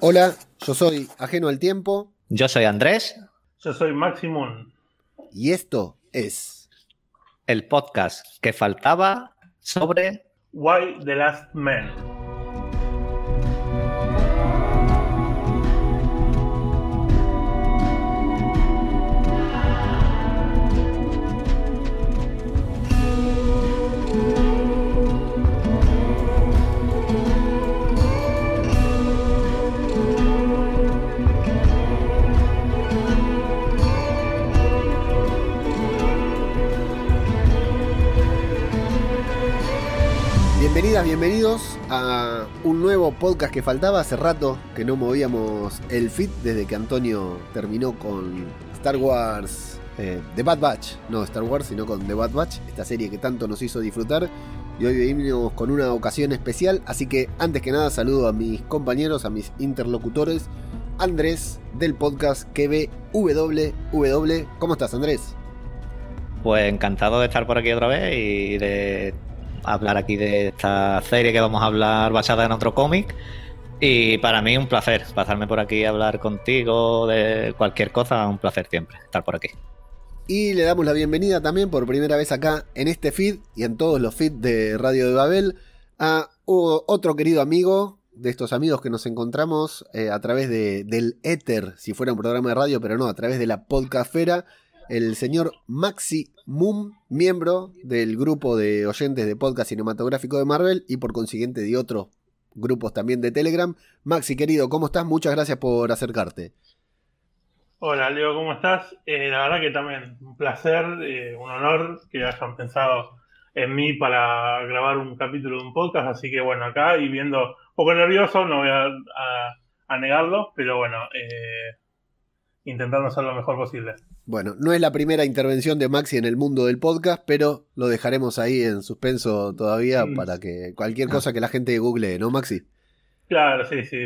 Hola, yo soy Ajeno al Tiempo. Yo soy Andrés. Yo soy Maximum. Y esto es el podcast que faltaba sobre Why the Last Man. Bienvenidos a un nuevo podcast que faltaba. Hace rato que no movíamos el feed desde que Antonio terminó con Star Wars eh, The Bad Batch. No Star Wars, sino con The Bad Batch, esta serie que tanto nos hizo disfrutar. Y hoy venimos con una ocasión especial, así que antes que nada saludo a mis compañeros, a mis interlocutores. Andrés del podcast KBWW. ¿Cómo estás, Andrés? Pues encantado de estar por aquí otra vez y de hablar aquí de esta serie que vamos a hablar basada en otro cómic. Y para mí un placer pasarme por aquí a hablar contigo de cualquier cosa, un placer siempre estar por aquí. Y le damos la bienvenida también por primera vez acá en este feed y en todos los feeds de Radio de Babel a otro querido amigo de estos amigos que nos encontramos eh, a través de, del éter, si fuera un programa de radio, pero no, a través de la podcastfera, el señor Maxi Mum, miembro del grupo de oyentes de podcast cinematográfico de Marvel y por consiguiente de otros grupos también de Telegram. Maxi, querido, ¿cómo estás? Muchas gracias por acercarte. Hola, Leo, ¿cómo estás? Eh, la verdad que también un placer, eh, un honor que hayan pensado en mí para grabar un capítulo de un podcast, así que bueno, acá y viendo un poco nervioso, no voy a, negarlo, pero bueno, eh, intentando hacer lo mejor posible. Bueno, no es la primera intervención de Maxi en el mundo del podcast, pero lo dejaremos ahí en suspenso todavía para que cualquier cosa que la gente google, ¿no, Maxi? Claro, sí, sí.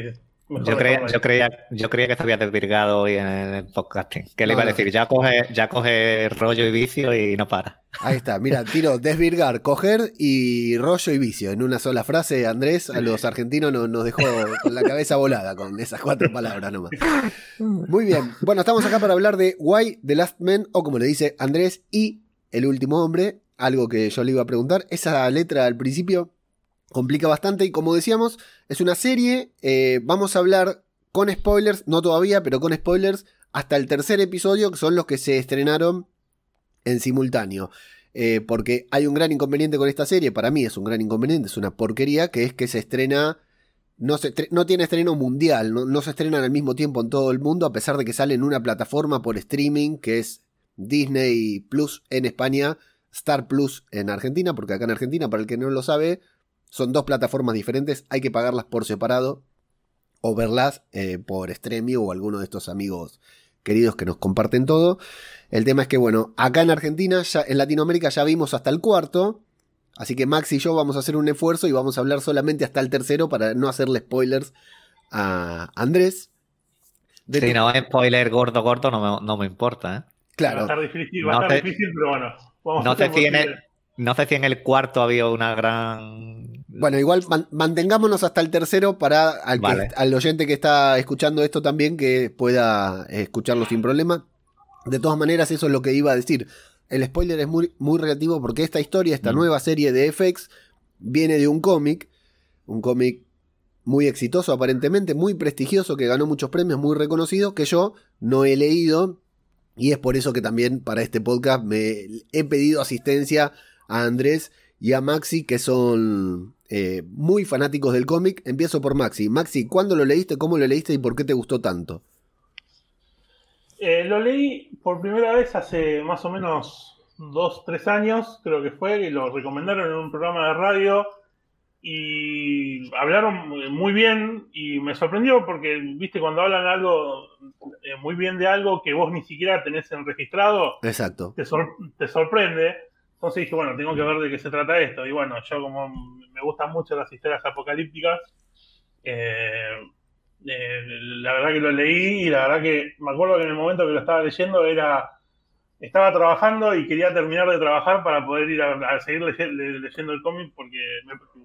Yo creía, yo, creía, yo creía que te había desvirgado hoy en el podcasting. ¿Qué le iba a decir? Ya coge, ya coge rollo y vicio y no para. Ahí está, mira, tiro desvirgar, coger y rollo y vicio. En una sola frase, Andrés, a los argentinos nos, dejó con la cabeza volada con esas cuatro palabras nomás. Muy bien. Bueno, estamos acá para hablar de Why the Last Man, o como le dice Andrés, y el último hombre. Algo que yo le iba a preguntar. Esa letra al principio complica bastante y como decíamos, es una serie, eh, vamos a hablar con spoilers, no todavía, pero con spoilers, hasta el tercer episodio, que son los que se estrenaron en simultáneo. Eh, porque hay un gran inconveniente con esta serie, para mí es un gran inconveniente, es una porquería, que es que se estrena, no, se, no tiene estreno mundial, no, no se estrenan al mismo tiempo en todo el mundo, a pesar de que sale en una plataforma por streaming, que es Disney Plus en España, Star Plus en Argentina, porque acá en Argentina, para el que no lo sabe, son dos plataformas diferentes, hay que pagarlas por separado o verlas eh, por Stremio o alguno de estos amigos queridos que nos comparten todo. El tema es que, bueno, acá en Argentina, ya, en Latinoamérica ya vimos hasta el cuarto. Así que Max y yo vamos a hacer un esfuerzo y vamos a hablar solamente hasta el tercero para no hacerle spoilers a Andrés. De sí, no, spoiler gordo, gordo no me, no me importa, ¿eh? Claro. Va a estar difícil, va a estar difícil pero bueno. Vamos no, sé si en el, no sé si en el cuarto había una gran. Bueno, igual mantengámonos hasta el tercero para al, oyente que está escuchando esto también que pueda escucharlo sin problema. De todas maneras, eso es lo que iba a decir. El spoiler es muy, muy relativo porque esta historia, esta mm. nueva serie de FX, viene de un cómic. Un cómic muy exitoso aparentemente, muy prestigioso, que ganó muchos premios, muy reconocido, que yo no he leído. Y es por eso que también para este podcast me he pedido asistencia a Andrés y a Maxi, que son eh, muy fanáticos del cómic. Empiezo por Maxi. Maxi, ¿cuándo lo leíste? ¿Cómo lo leíste y por qué te gustó tanto? Eh, lo leí por primera vez hace más o menos dos, tres años, creo que fue, y lo recomendaron en un programa de radio y hablaron muy bien y me sorprendió porque, viste, cuando hablan algo eh, muy bien de algo que vos ni siquiera tenés en registrado, Exacto. Te, te sorprende. Entonces dije, bueno, tengo que ver de qué se trata esto. Y bueno, yo como me gustan mucho las historias apocalípticas, eh, eh, la verdad que lo leí y la verdad que me acuerdo que en el momento que lo estaba leyendo era estaba trabajando y quería terminar de trabajar para poder ir a, seguir leyendo el cómic porque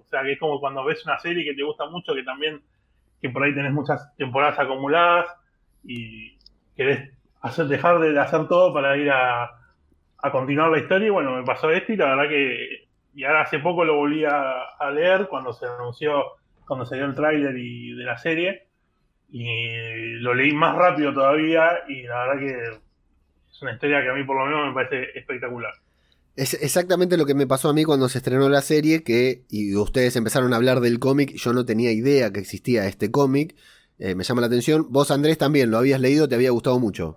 o sea que es como cuando ves una serie que te gusta mucho que también que por ahí tenés muchas temporadas acumuladas y querés hacer, dejar de hacer todo para ir a, continuar la historia. Y bueno, me pasó esto y la verdad que. Y ahora hace poco lo volví a, leer cuando se anunció, cuando salió el tráiler de la serie. Y lo leí más rápido todavía y la verdad que es una historia que a mí por lo menos me parece espectacular. Es exactamente lo que me pasó a mí cuando se estrenó la serie, que y ustedes empezaron a hablar del cómic, yo no tenía idea que existía este cómic, eh, me llama la atención. Vos Andrés también lo habías leído, te había gustado mucho.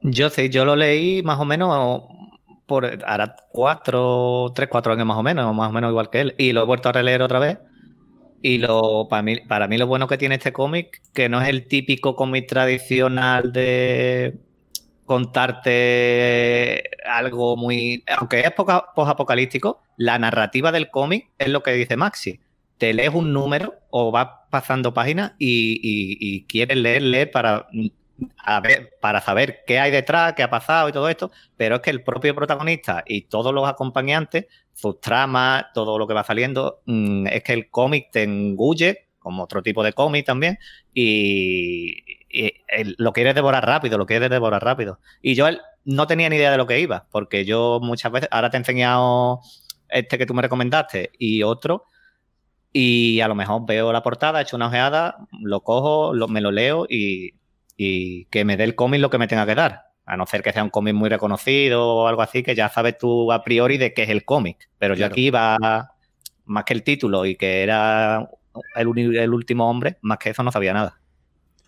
Yo sí, yo lo leí más o menos por ahora cuatro, tres, cuatro años más o menos, más o menos igual que él, y lo he vuelto a releer otra vez. Y lo, para, mí, para mí lo bueno que tiene este cómic, que no es el típico cómic tradicional de contarte algo muy... Aunque es post-apocalíptico, la narrativa del cómic es lo que dice Maxi. Te lees un número o vas pasando páginas y, quieres leer, leer para, para saber qué hay detrás, qué ha pasado y todo esto, pero es que el propio protagonista y todos los acompañantes, sus tramas, todo lo que va saliendo, mm, es que el cómic te engulle, como otro tipo de cómic también, y, lo quieres devorar rápido, lo quieres devorar rápido. Y yo no tenía ni idea de lo que iba, porque yo muchas veces, ahora te he enseñado este que tú me recomendaste y otro, y a lo mejor veo la portada, he hecho una ojeada, lo cojo, me lo leo y, que me dé el cómic lo que me tenga que dar. A no ser que sea un cómic muy reconocido o algo así, que ya sabes tú a priori de qué es el cómic. Pero yo aquí iba más que el título y que era el, el último hombre, más que eso no sabía nada.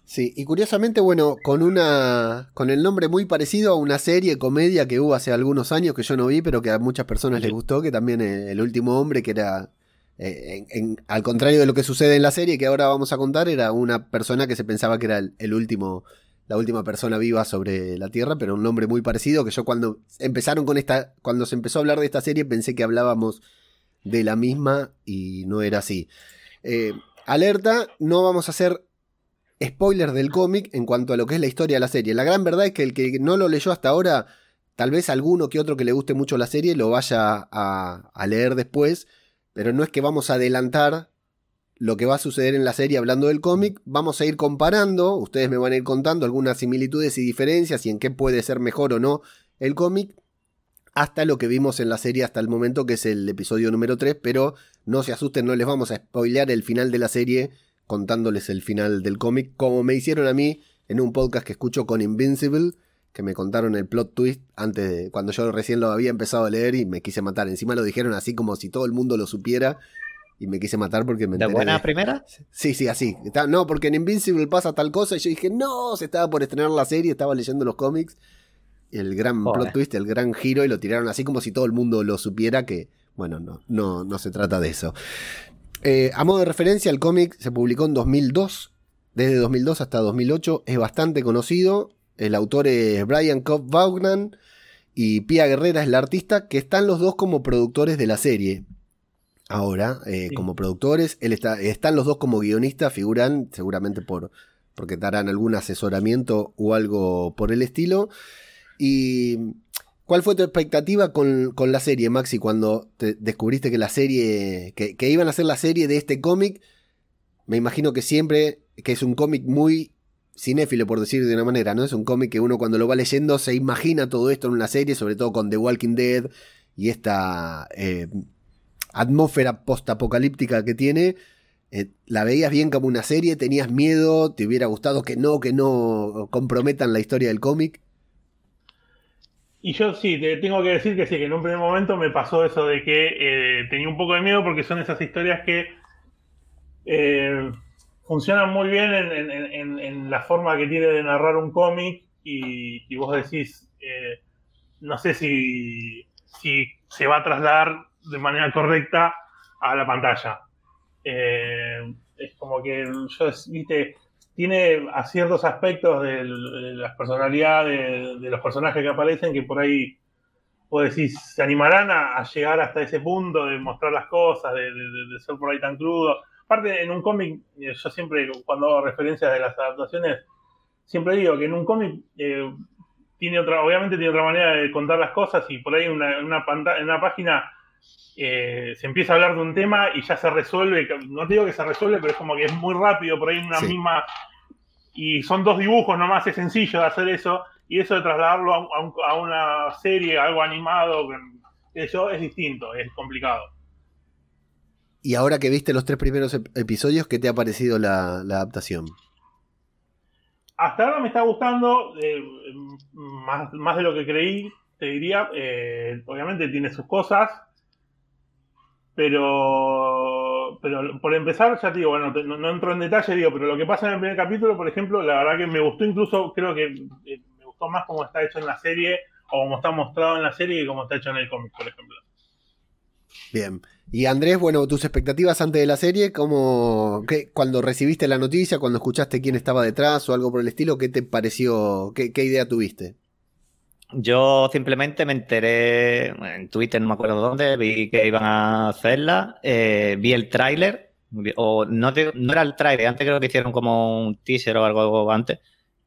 Sí, y curiosamente, bueno, con una. con el nombre muy parecido a una serie comedia que hubo hace algunos años que yo no vi, pero que a muchas personas les gustó, que también El último hombre, que era. Eh, al contrario de lo que sucede en la serie que ahora vamos a contar, era una persona que se pensaba que era el, último. la última persona viva sobre la Tierra, pero un nombre muy parecido. Que yo cuando empezaron con esta. Cuando se empezó a hablar de esta serie, pensé que hablábamos de la misma y no era así. Eh, alerta, no vamos a hacer spoiler del cómic en cuanto a lo que es la historia de la serie. La gran verdad es que el que no lo leyó hasta ahora, tal vez alguno que otro que le guste mucho la serie lo vaya a, leer después, pero no es que vamos a adelantar lo que va a suceder en la serie hablando del cómic, vamos a ir comparando, ustedes me van a ir contando algunas similitudes y diferencias y en qué puede ser mejor o no el cómic, hasta lo que vimos en la serie hasta el momento, que es el episodio número 3, pero no se asusten, no les vamos a spoilear el final de la serie contándoles el final del cómic, como me hicieron a mí en un podcast que escucho con Invincible, que me contaron el plot twist antes de cuando yo recién lo había empezado a leer y me quise matar. Encima lo dijeron así como si todo el mundo lo supiera y me quise matar porque me ¿De buena primera? Sí, sí, así. No, porque en Invincible pasa tal cosa y yo dije, no, se estaba por estrenar la serie, estaba leyendo los cómics. El gran plot twist, el gran giro y lo tiraron así como si todo el mundo lo supiera que, bueno, no, no, no se trata de eso. Eh, a modo de referencia, el cómic se publicó en 2002. Desde 2002 hasta 2008 es bastante conocido. El autor es Brian Cobb Vaughan y Pia Guerrera es la artista, que están los dos como productores de la serie. Ahora, eh, como productores, él está, están los dos como guionistas, figuran seguramente por, porque darán algún asesoramiento o algo por el estilo. Y ¿Cuál fue tu expectativa con, la serie, Maxi, cuando te descubriste que la serie, que, iban a hacer la serie de este cómic? Me imagino que siempre, que es un cómic muy cinéfilo, por decir de una manera, ¿no? Es un cómic que uno cuando lo va leyendo se imagina todo esto en una serie, sobre todo con The Walking Dead y esta eh, atmósfera postapocalíptica que tiene. Eh, la veías bien como una serie, tenías miedo, te hubiera gustado que no, que no comprometan la historia del cómic. Y yo sí, te tengo que decir que sí, que en un primer momento me pasó eso de que eh, tenía un poco de miedo porque son esas historias que funcionan muy bien en, la forma que tiene de narrar un cómic y, vos decís, eh, no sé si, se va a trasladar de manera correcta a la pantalla. es como que yo, viste, tiene a ciertos aspectos de, las personalidades de, los personajes que aparecen que por ahí, vos decís, se animarán a, llegar hasta ese punto de mostrar las cosas, de, ser por ahí tan crudo. Aparte, en un cómic, eh, yo siempre, cuando hago referencias de las adaptaciones, siempre digo que en un cómic eh, tiene otra, obviamente tiene otra manera de contar las cosas y por ahí una, una, pantalla, en una página eh, se empieza a hablar de un tema y ya se resuelve, no te digo que se resuelve, pero es como que es muy rápido, por ahí una misma... Y son dos dibujos nomás, es sencillo de hacer eso, y eso de trasladarlo a, una serie, algo animado, eso es distinto, es complicado. Y ahora que viste los tres primeros episodios, ¿qué te ha parecido la, adaptación? Hasta ahora me está gustando, eh, más, más, de lo que creí, te diría. Eh, obviamente tiene sus cosas, pero, pero por empezar, ya te digo, bueno, no, entro en detalle, digo, pero lo que pasa en el primer capítulo, por ejemplo, la verdad que me gustó incluso, creo que eh, me gustó más cómo está hecho en la serie, o cómo está mostrado en la serie, que cómo está hecho en el cómic, por ejemplo. Bien. Y Andrés, bueno, tus expectativas antes de la serie, ¿cómo, qué, cuando recibiste la noticia, cuando escuchaste quién estaba detrás o algo por el estilo, ¿qué te pareció, qué, idea tuviste? Yo simplemente me enteré en Twitter, no me acuerdo dónde, vi que iban a hacerla, eh, vi el tráiler, o no, no era el tráiler, antes creo que hicieron como un teaser o algo antes,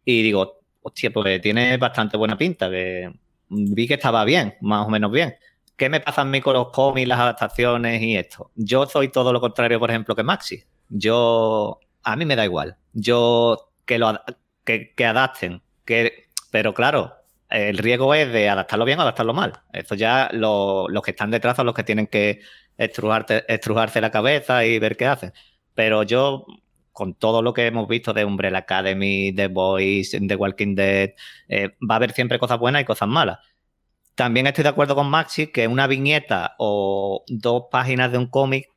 y digo, hostia, pues tiene bastante buena pinta, que vi que estaba bien, más o menos bien. ¿Qué me pasa a mí con los cómics, las adaptaciones y esto? Yo soy todo lo contrario, por ejemplo, que Maxi. Yo, a mí me da igual. Yo, que lo que, que adapten, que, pero claro, el riesgo es de adaptarlo bien o adaptarlo mal. Eso ya los que están detrás son los que tienen que estrujarse la cabeza y ver qué hacen. Pero yo, con todo lo que hemos visto de Umbrella Academy, The Boys, The Walking Dead, eh, va a haber siempre cosas buenas y cosas malas. También estoy de acuerdo con Maxi que una viñeta o dos páginas de un cómic,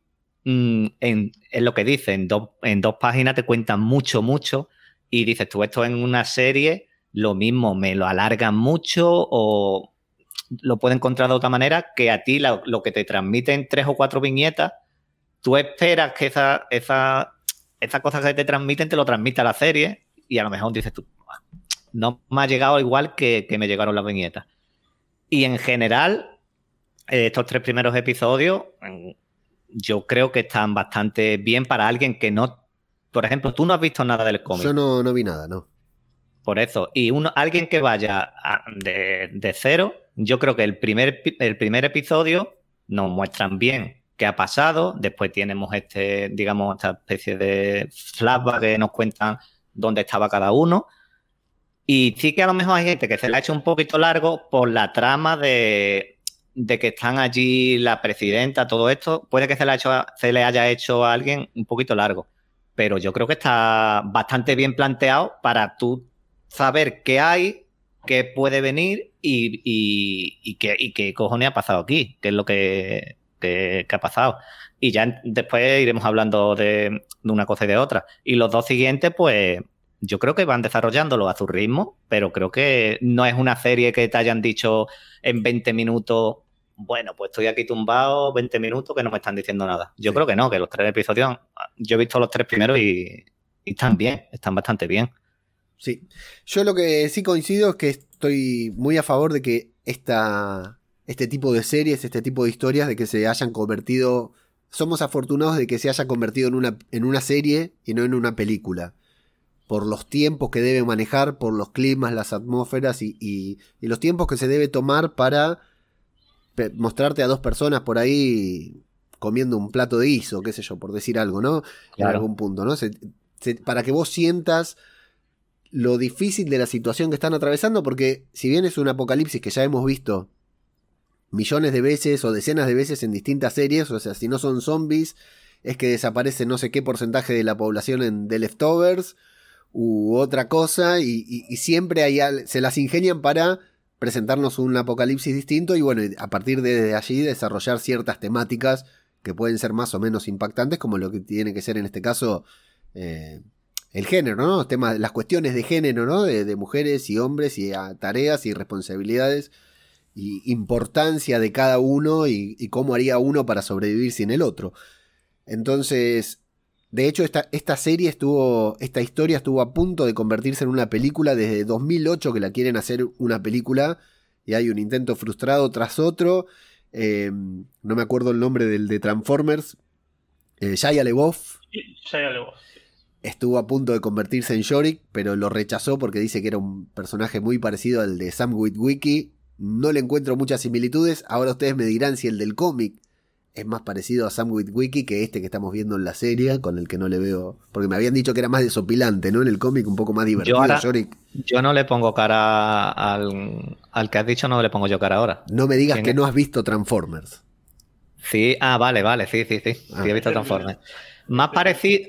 mm, en, lo que dicen, en dos páginas te cuentan mucho, mucho. Y dices tú, esto en una serie lo mismo me lo alargan mucho o lo puedo encontrar de otra manera que a ti lo, que te transmiten tres o cuatro viñetas, tú esperas que esa, esa, esa cosa que te transmiten te lo transmita la serie y a lo mejor dices tú, no me ha llegado igual que, me llegaron las viñetas. Y en general, eh, estos tres primeros episodios, yo creo que están bastante bien para alguien que no. Por ejemplo, tú no has visto nada del cómic. Yo no, no vi nada, no. Por eso. Y uno, alguien que vaya de, cero, yo creo que el primer, el primer episodio nos muestran bien qué ha pasado. Después tenemos este, digamos, esta especie de flashback que nos cuentan dónde estaba cada uno. Y sí que a lo mejor hay gente que se le ha hecho un poquito largo por la trama de, de que están allí la presidenta, todo esto. Puede que se le, ha hecho, se le haya hecho a alguien un poquito largo. Pero yo creo que está bastante bien planteado para tú saber qué hay, qué puede venir y, y, qué, cojones ha pasado aquí, qué es lo que, ha pasado. Y ya después iremos hablando de, una cosa y de otra. Y los dos siguientes, pues yo creo que van desarrollándolo a su ritmo, pero creo que no es una serie que te hayan dicho en 20 minutos, bueno, pues estoy aquí tumbado 20 minutos que no me están diciendo nada. Yo creo que no, que los tres episodios, yo he visto los tres primeros y están bien, están bastante bien. Sí. Yo lo que sí coincido es que estoy muy a favor de que esta, este tipo de series, este tipo de historias, de que se hayan convertido. Somos afortunados de que se haya convertido en una, en una serie y no en una película. Por los tiempos que debe manejar, por los climas, las atmósferas y, y, los tiempos que se debe tomar para mostrarte a dos personas por ahí comiendo un plato de guiso, qué sé yo, por decir algo, ¿no? En algún punto, ¿no? para que vos sientas lo difícil de la situación que están atravesando, porque si bien es un apocalipsis que ya hemos visto millones de veces o decenas de veces en distintas series, o sea, si no son zombies, es que desaparece no sé qué porcentaje de la población en The Leftovers u otra cosa, y, siempre hay, se las ingenian para presentarnos un apocalipsis distinto y bueno, a partir de allí desarrollar ciertas temáticas que pueden ser más o menos impactantes, como lo que tiene que ser en este caso eh, el género, ¿no? Temas, las cuestiones de género, ¿no? De, mujeres y hombres y tareas y responsabilidades y importancia de cada uno y, cómo haría uno para sobrevivir sin el otro. Entonces, de hecho, esta, esta, serie estuvo, esta historia estuvo a punto de convertirse en una película desde 2008 que la quieren hacer una película y hay un intento frustrado tras otro. Eh, no me acuerdo el nombre del de Transformers. Eh, Shia LeBoff. Shia LeBoff estuvo a punto de convertirse en Yorick, pero lo rechazó porque dice que era un personaje muy parecido al de Sam Witwicky. No le encuentro muchas similitudes. Ahora ustedes me dirán si el del cómic es más parecido a Sam Witwicky que este que estamos viendo en la serie, con el que no le veo. Porque me habían dicho que era más desopilante, ¿no? En el cómic, un poco más divertido. Yo, no le pongo cara al, al, que has dicho, no le pongo yo cara ahora. No me digas que no has visto Transformers. Sí, ah, vale, vale, sí, sí, sí. Sí, he visto ah. Transformers. Más parecido,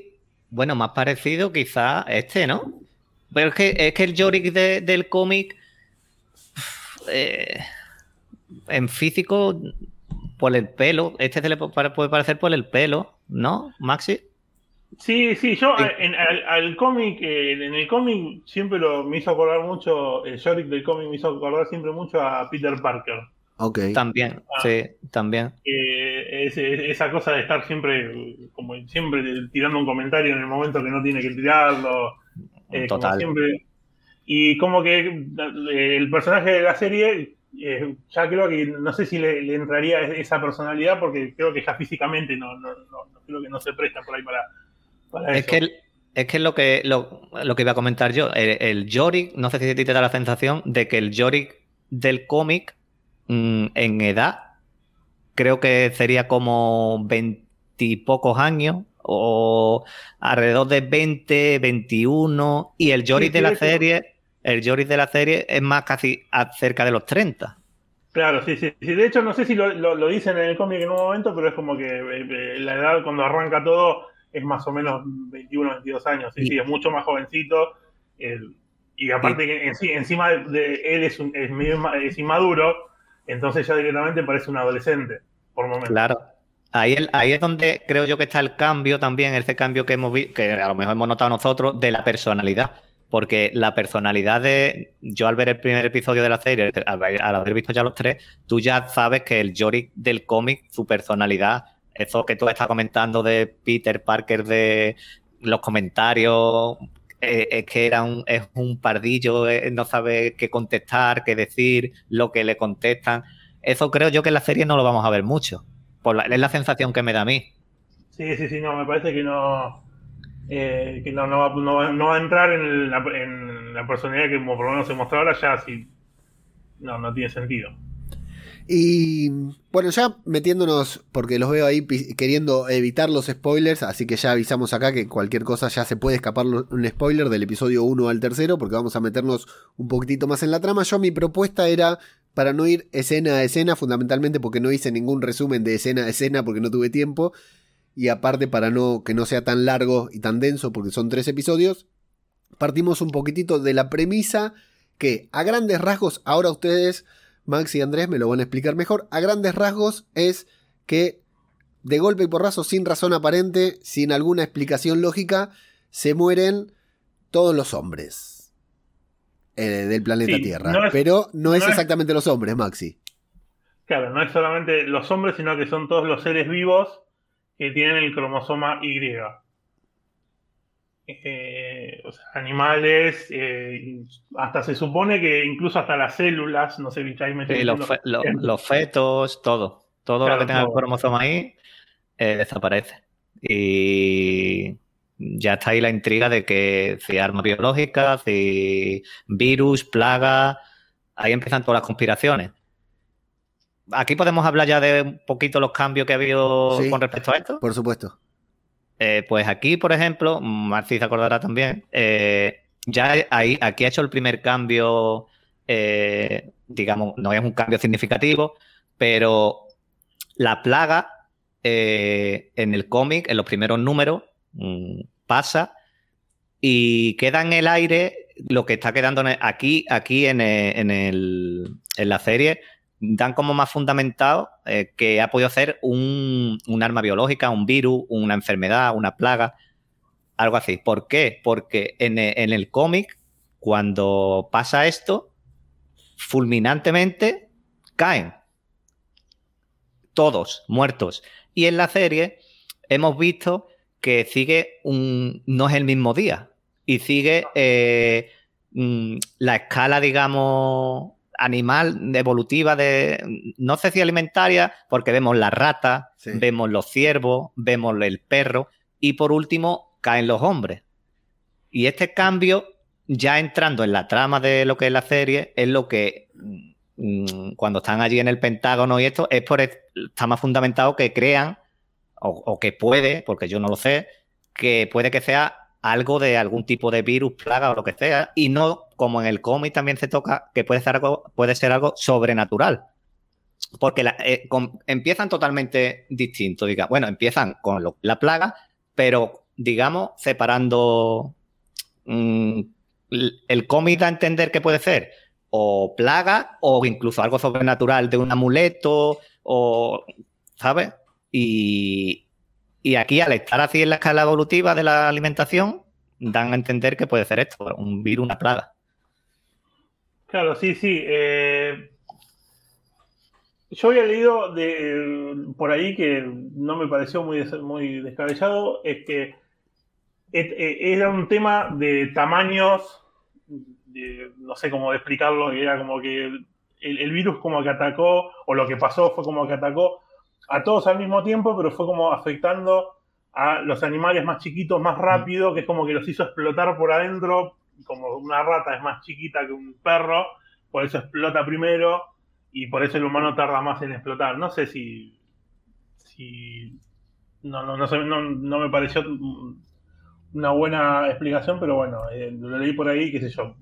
bueno, más parecido quizá este, ¿no? Pero es que, es que el Yorick del cómic. Eh, en físico por el pelo. Este se le puede parecer por el pelo, ¿no, Maxi? Sí, sí, yo en, al, cómic, eh, en el cómic siempre lo, me hizo acordar mucho, el Yorick del cómic me hizo acordar siempre mucho a Peter Parker. Ok. También, ah. sí, también. esa cosa de estar siempre, como siempre, tirando un comentario en el momento que no tiene que tirarlo. Eh, Total. siempre. Y como que eh, el personaje de la serie eh, ya creo que no sé si le, entraría esa personalidad porque creo que ya físicamente no, no, creo que no se presta por ahí para, es Que es que lo que, lo, que iba a comentar yo, el, el, Yorick, no sé si a ti te da la sensación de que el Yorick del cómic mm, en edad creo que sería como veintipocos años o alrededor de 20, 21 y el Yorick de la serie el Joris de la serie es más casi cerca de los 30. Claro, sí, sí. De hecho, no sé si lo, dicen en el cómic en un momento, pero es como que eh, eh, la edad cuando arranca todo es más o menos 21, 22 años. Sí, sí, es mucho más jovencito. y aparte, que encima de, él es, un, es, inmaduro, entonces ya directamente parece un adolescente, por momento. Claro. Ahí, ahí, es donde creo yo que está el cambio también, ese cambio que hemos visto, que a lo mejor hemos notado nosotros, de la personalidad porque la personalidad de. Yo al ver el primer episodio de la serie, al, haber visto ya los tres, tú ya sabes que el Yorick del cómic, su personalidad, eso que tú estás comentando de Peter Parker, de los comentarios, eh, es que era un, es un pardillo, eh, no sabe qué contestar, qué decir, lo que le contestan. Eso creo yo que en la serie no lo vamos a ver mucho. es la sensación que me da a mí. Sí, sí, sí, no, me parece que no eh, que no, va, a entrar en la, personalidad que por lo menos se mostró ahora, ya si no, no tiene sentido. Y bueno, ya metiéndonos, porque los veo ahí queriendo evitar los spoilers, así que ya avisamos acá que cualquier cosa ya se puede escapar un spoiler del episodio 1 al tercero, porque vamos a meternos un poquitito más en la trama. Yo mi propuesta era para no ir escena a escena, fundamentalmente porque no hice ningún resumen de escena a escena porque no tuve tiempo, y aparte para no que no sea tan largo y tan denso porque son tres episodios, partimos un poquitito de la premisa que a grandes rasgos, ahora ustedes, Max y Andrés, me lo van a explicar mejor, a grandes rasgos es que de golpe y porrazo, sin razón aparente, sin alguna explicación lógica, se mueren todos los hombres eh, del planeta Tierra. pero no, es, exactamente los hombres, Maxi. Claro, no es solamente los hombres, sino que son todos los seres vivos que tienen el cromosoma Y. Eh, o sea, animales, eh, hasta se supone que incluso hasta las células, no sé, ahí los, fetos, todo, todo lo que tenga el cromosoma Y eh, desaparece. Y ya está ahí la intriga de que si armas biológicas, si virus, plaga, ahí empiezan todas las conspiraciones aquí podemos hablar ya de un poquito los cambios que ha habido con respecto a esto. Por supuesto. Eh, pues aquí, por ejemplo, Marci se acordará también, eh, ya ahí, aquí ha hecho el primer cambio, eh, digamos, no es un cambio significativo, pero la plaga en el cómic, en los primeros números, mm, pasa y queda en el aire lo que está quedando aquí, aquí en, en la serie, dan como más fundamentado eh, que ha podido ser un, arma biológica, un virus, una enfermedad, una plaga, algo así. ¿Por qué? Porque en, e, el cómic, cuando pasa esto, fulminantemente caen. Todos muertos. Y en la serie hemos visto que sigue un. no es el mismo día. Y sigue eh, mm, la escala, digamos, animal, evolutiva, de, no sé si alimentaria, porque vemos la rata, vemos los ciervos, vemos el perro y por último caen los hombres. Y este cambio, ya entrando en la trama de lo que es la serie, es lo que mm, cuando están allí en el Pentágono y esto, es por está más fundamentado que crean, o, que puede, porque yo no lo sé, que puede que sea algo de algún tipo de virus, plaga o lo que sea, y no como en el cómic también se toca, que puede ser algo, puede ser algo sobrenatural. Porque eh, empiezan totalmente distintos, bueno, empiezan con la plaga, pero digamos separando mm, el cómic da a entender que puede ser o plaga o incluso algo sobrenatural de un amuleto o, ¿sabes? Y, y aquí al estar así en la escala evolutiva de la alimentación, dan a entender que puede ser esto, un virus, una plaga. Claro, sí, sí. Eh, yo había leído de, por ahí que no me pareció muy, muy descabellado, es que e, era un tema de tamaños, no sé cómo explicarlo, era como que el, virus como que atacó, o lo que pasó fue como que atacó a todos al mismo tiempo, pero fue como afectando a los animales más chiquitos más rápido, que es como que los hizo explotar por adentro, como una rata es más chiquita que un perro, por eso explota primero y por eso el humano tarda más en explotar. No sé si, si no, no, no, no me pareció una buena explicación, pero bueno, eh, lo leí por ahí, qué sé yo.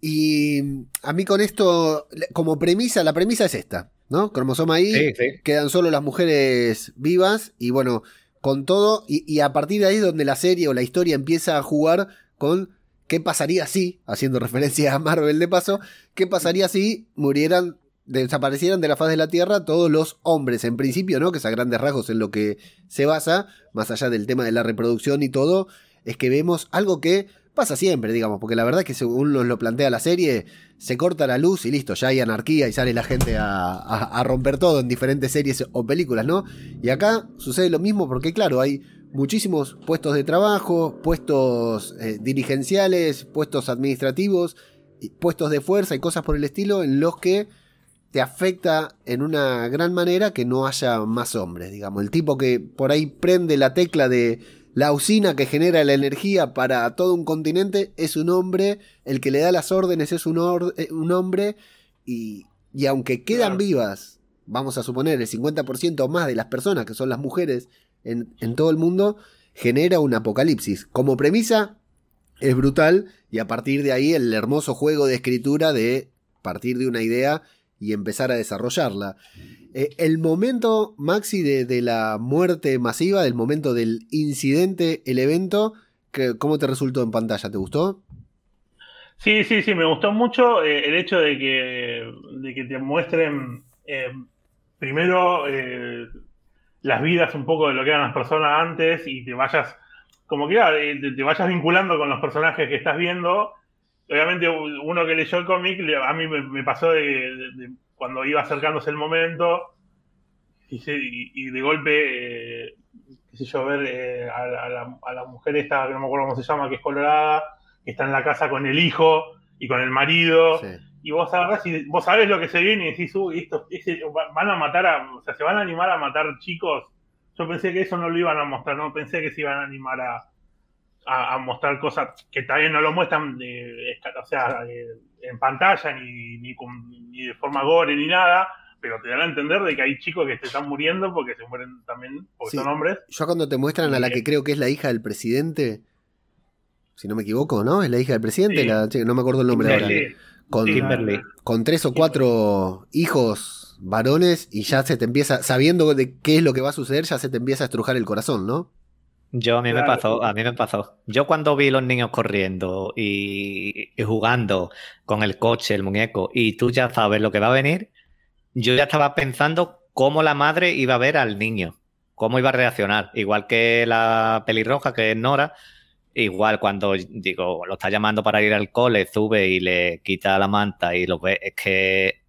Y a mí con esto, como premisa, la premisa es esta, ¿no? Cromosoma ahí, quedan solo las mujeres vivas y bueno, con todo, y, a partir de ahí donde la serie o la historia empieza a jugar con qué pasaría si, haciendo referencia a Marvel de paso, qué pasaría si murieran desaparecieran de la faz de la Tierra todos los hombres, en principio, ¿no? Que es a grandes rasgos en lo que se basa, más allá del tema de la reproducción y todo, es que vemos algo que pasa siempre, digamos, porque la verdad es que según nos lo plantea la serie, se corta la luz y listo, ya hay anarquía y sale la gente a, romper todo en diferentes series o películas, ¿no? Y acá sucede lo mismo porque, claro, hay muchísimos puestos de trabajo, puestos eh, dirigenciales, puestos administrativos, puestos de fuerza y cosas por el estilo en los que te afecta en una gran manera que no haya más hombres, digamos. El tipo que por ahí prende la tecla de la usina que genera la energía para todo un continente es un hombre, el que le da las órdenes es un, eh, un hombre y, y, aunque quedan vivas, vamos a suponer, el 50% o más de las personas que son las mujeres en, en todo el mundo, genera un apocalipsis. Como premisa es brutal y a partir de ahí el hermoso juego de escritura de partir de una idea y empezar a desarrollarla. Eh, el momento, Maxi, de, la muerte masiva, del momento del incidente, el evento, ¿cómo te resultó en pantalla? ¿Te gustó? Sí, sí, sí, me gustó mucho eh, el hecho de que, de que te muestren eh, primero las vidas un poco de lo que eran las personas antes y te vayas, como que te vayas vinculando con los personajes que estás viendo obviamente uno que leyó el cómic, a mí me, pasó de, cuando iba acercándose el momento y, de golpe, eh, qué sé yo, ver eh, a, la, mujer esta, que no me acuerdo cómo se llama, que es colorada, que está en la casa con el hijo y con el marido. Y vos agarrás y vos sabés lo que se viene y decís, uy, esto, van a matar a, o sea, se van a animar a matar chicos. Yo pensé que eso no lo iban a mostrar, no pensé que se iban a animar a, a, mostrar cosas que también no lo muestran o sea, en pantalla ni, ni, de forma gore ni nada, pero te dan a entender de que hay chicos que se están muriendo porque se mueren también porque son hombres. Yo cuando te muestran a la que creo que es la hija del presidente, si no me equivoco, ¿no? Es la hija del presidente, no me acuerdo el nombre ahora. Con, con tres o cuatro hijos varones y ya se te empieza, sabiendo de qué es lo que va a suceder, ya se te empieza a estrujar el corazón, ¿no? Yo a mí me pasó, a mí me pasó. Yo cuando vi los niños corriendo y, jugando con el coche, el muñeco, y tú ya sabes lo que va a venir, yo ya estaba pensando cómo la madre iba a ver al niño, cómo iba a reaccionar. Igual que la pelirroja, que es Nora, igual cuando digo, lo está llamando para ir al cole, sube y le quita la manta y lo ve, es que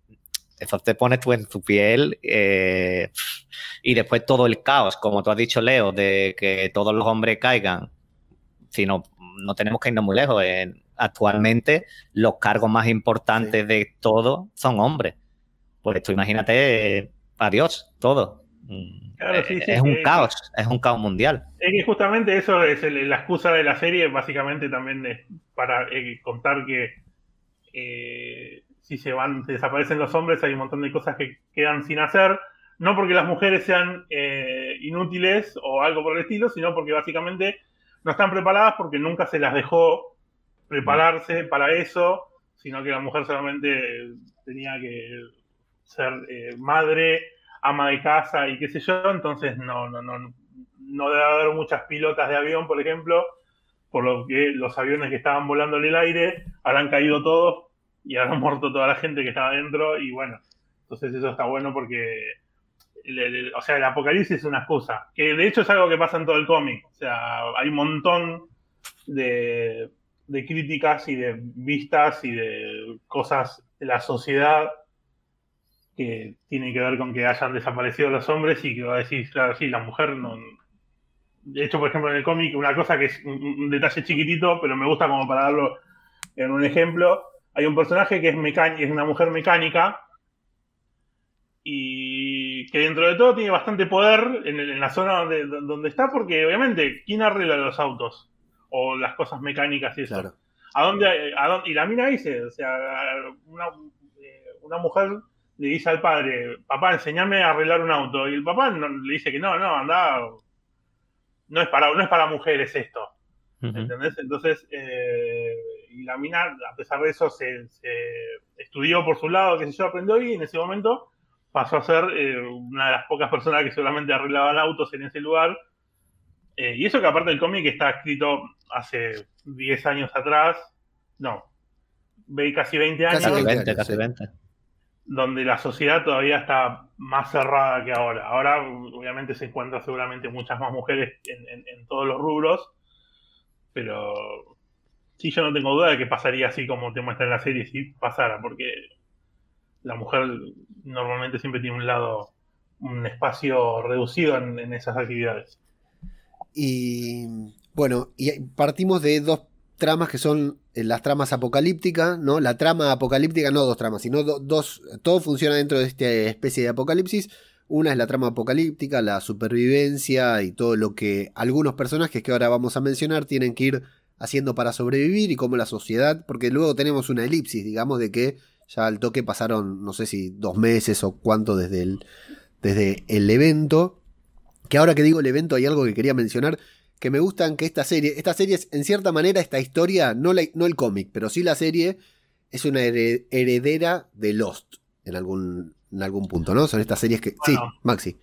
eso te pone tú en tu piel eh, y después todo el caos, como tú has dicho, Leo, de que todos los hombres caigan. Si no, no tenemos que irnos muy lejos. actualmente los cargos más importantes de todo son hombres. Pues tú imagínate, adiós, todo. es un caos, es un caos mundial. Es que justamente eso es la excusa de la serie, básicamente también es para eh, contar que eh, si se van, se desaparecen los hombres, hay un montón de cosas que quedan sin hacer. No porque las mujeres sean eh, inútiles o algo por el estilo, sino porque básicamente no están preparadas porque nunca se las dejó prepararse para eso, sino que la mujer solamente tenía que ser eh, madre, ama de casa y qué sé yo, entonces no, no, no, no debe haber muchas pilotas de avión, por ejemplo, por lo que los aviones que estaban volando en el aire habrán caído todos y habrán muerto toda la gente que estaba dentro y bueno, entonces eso está bueno porque, o sea, el apocalipsis es una excusa, que de hecho es algo que pasa en todo el cómic, o sea, hay un montón de, de críticas y de vistas y de cosas de la sociedad que tienen que ver con que hayan desaparecido los hombres y que va a decir, claro, sí, la mujer no, de hecho, por ejemplo, en el cómic, una cosa que es un, detalle chiquitito, pero me gusta como para darlo en un ejemplo. Hay un personaje que es, es una mujer mecánica y que dentro de todo tiene bastante poder en, la zona donde, donde, está, porque obviamente, ¿quién arregla los autos? O las cosas mecánicas y eso. ¿A, dónde, Y la mina dice, o sea, una, eh, una mujer le dice al padre, papá, enseñame a arreglar un auto. Y el papá le dice que no, no, anda, no es para, no es para mujeres esto. ¿Entendés? Entonces, eh, y la mina, a pesar de eso, se, estudió por su lado, que se yo, aprendió y en ese momento pasó a ser eh, una de las pocas personas que solamente arreglaban autos en ese lugar. Eh, y eso que aparte del cómic está escrito hace 10 años atrás, no, casi 20 años. Casi 20, casi 20 donde la sociedad todavía está más cerrada que ahora. Ahora, obviamente, se encuentran seguramente muchas más mujeres en, todos los rubros, pero sí, yo no tengo duda de que pasaría así como te muestra en la serie, si pasara, porque la mujer normalmente siempre tiene un lado, un espacio reducido en, esas actividades. Y bueno, y partimos de dos tramas que son eh, las tramas apocalípticas, ¿no? La trama apocalíptica, no dos tramas, sino dos, todo funciona dentro de esta especie de apocalipsis. Una es la trama apocalíptica, la supervivencia y todo lo que algunos personajes que ahora vamos a mencionar tienen que ir haciendo para sobrevivir y cómo la sociedad, porque luego tenemos una elipsis, digamos, de que ya al toque pasaron, no sé si dos meses o cuánto desde el, desde el evento. Que ahora que digo el evento hay algo que quería mencionar, que me gustan que esta serie, esta serie es en cierta manera esta historia, no, no el cómic, pero sí la serie es una heredera de Lost en algún, en algún punto, ¿no? Son estas series que... sí, Maxi.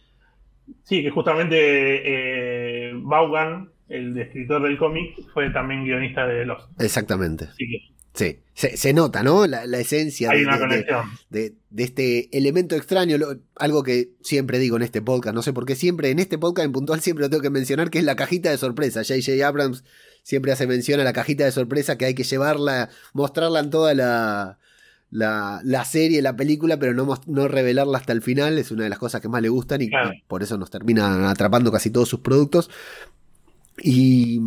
Sí, que justamente eh, Vaughan, el escritor del cómic, fue también guionista de Lost. Exactamente. Sí, Sí, se, nota, ¿no? La, esencia de, de, este elemento extraño, algo que siempre digo en este podcast, no sé por qué siempre, en este podcast en puntual siempre lo tengo que mencionar, que es la cajita de sorpresa. JJ Abrams siempre hace mención a la cajita de sorpresa que hay que llevarla, mostrarla en toda la, la, serie, la película, pero no, no revelarla hasta el final, es una de las cosas que más le gustan y, y por eso nos termina atrapando casi todos sus productos. Y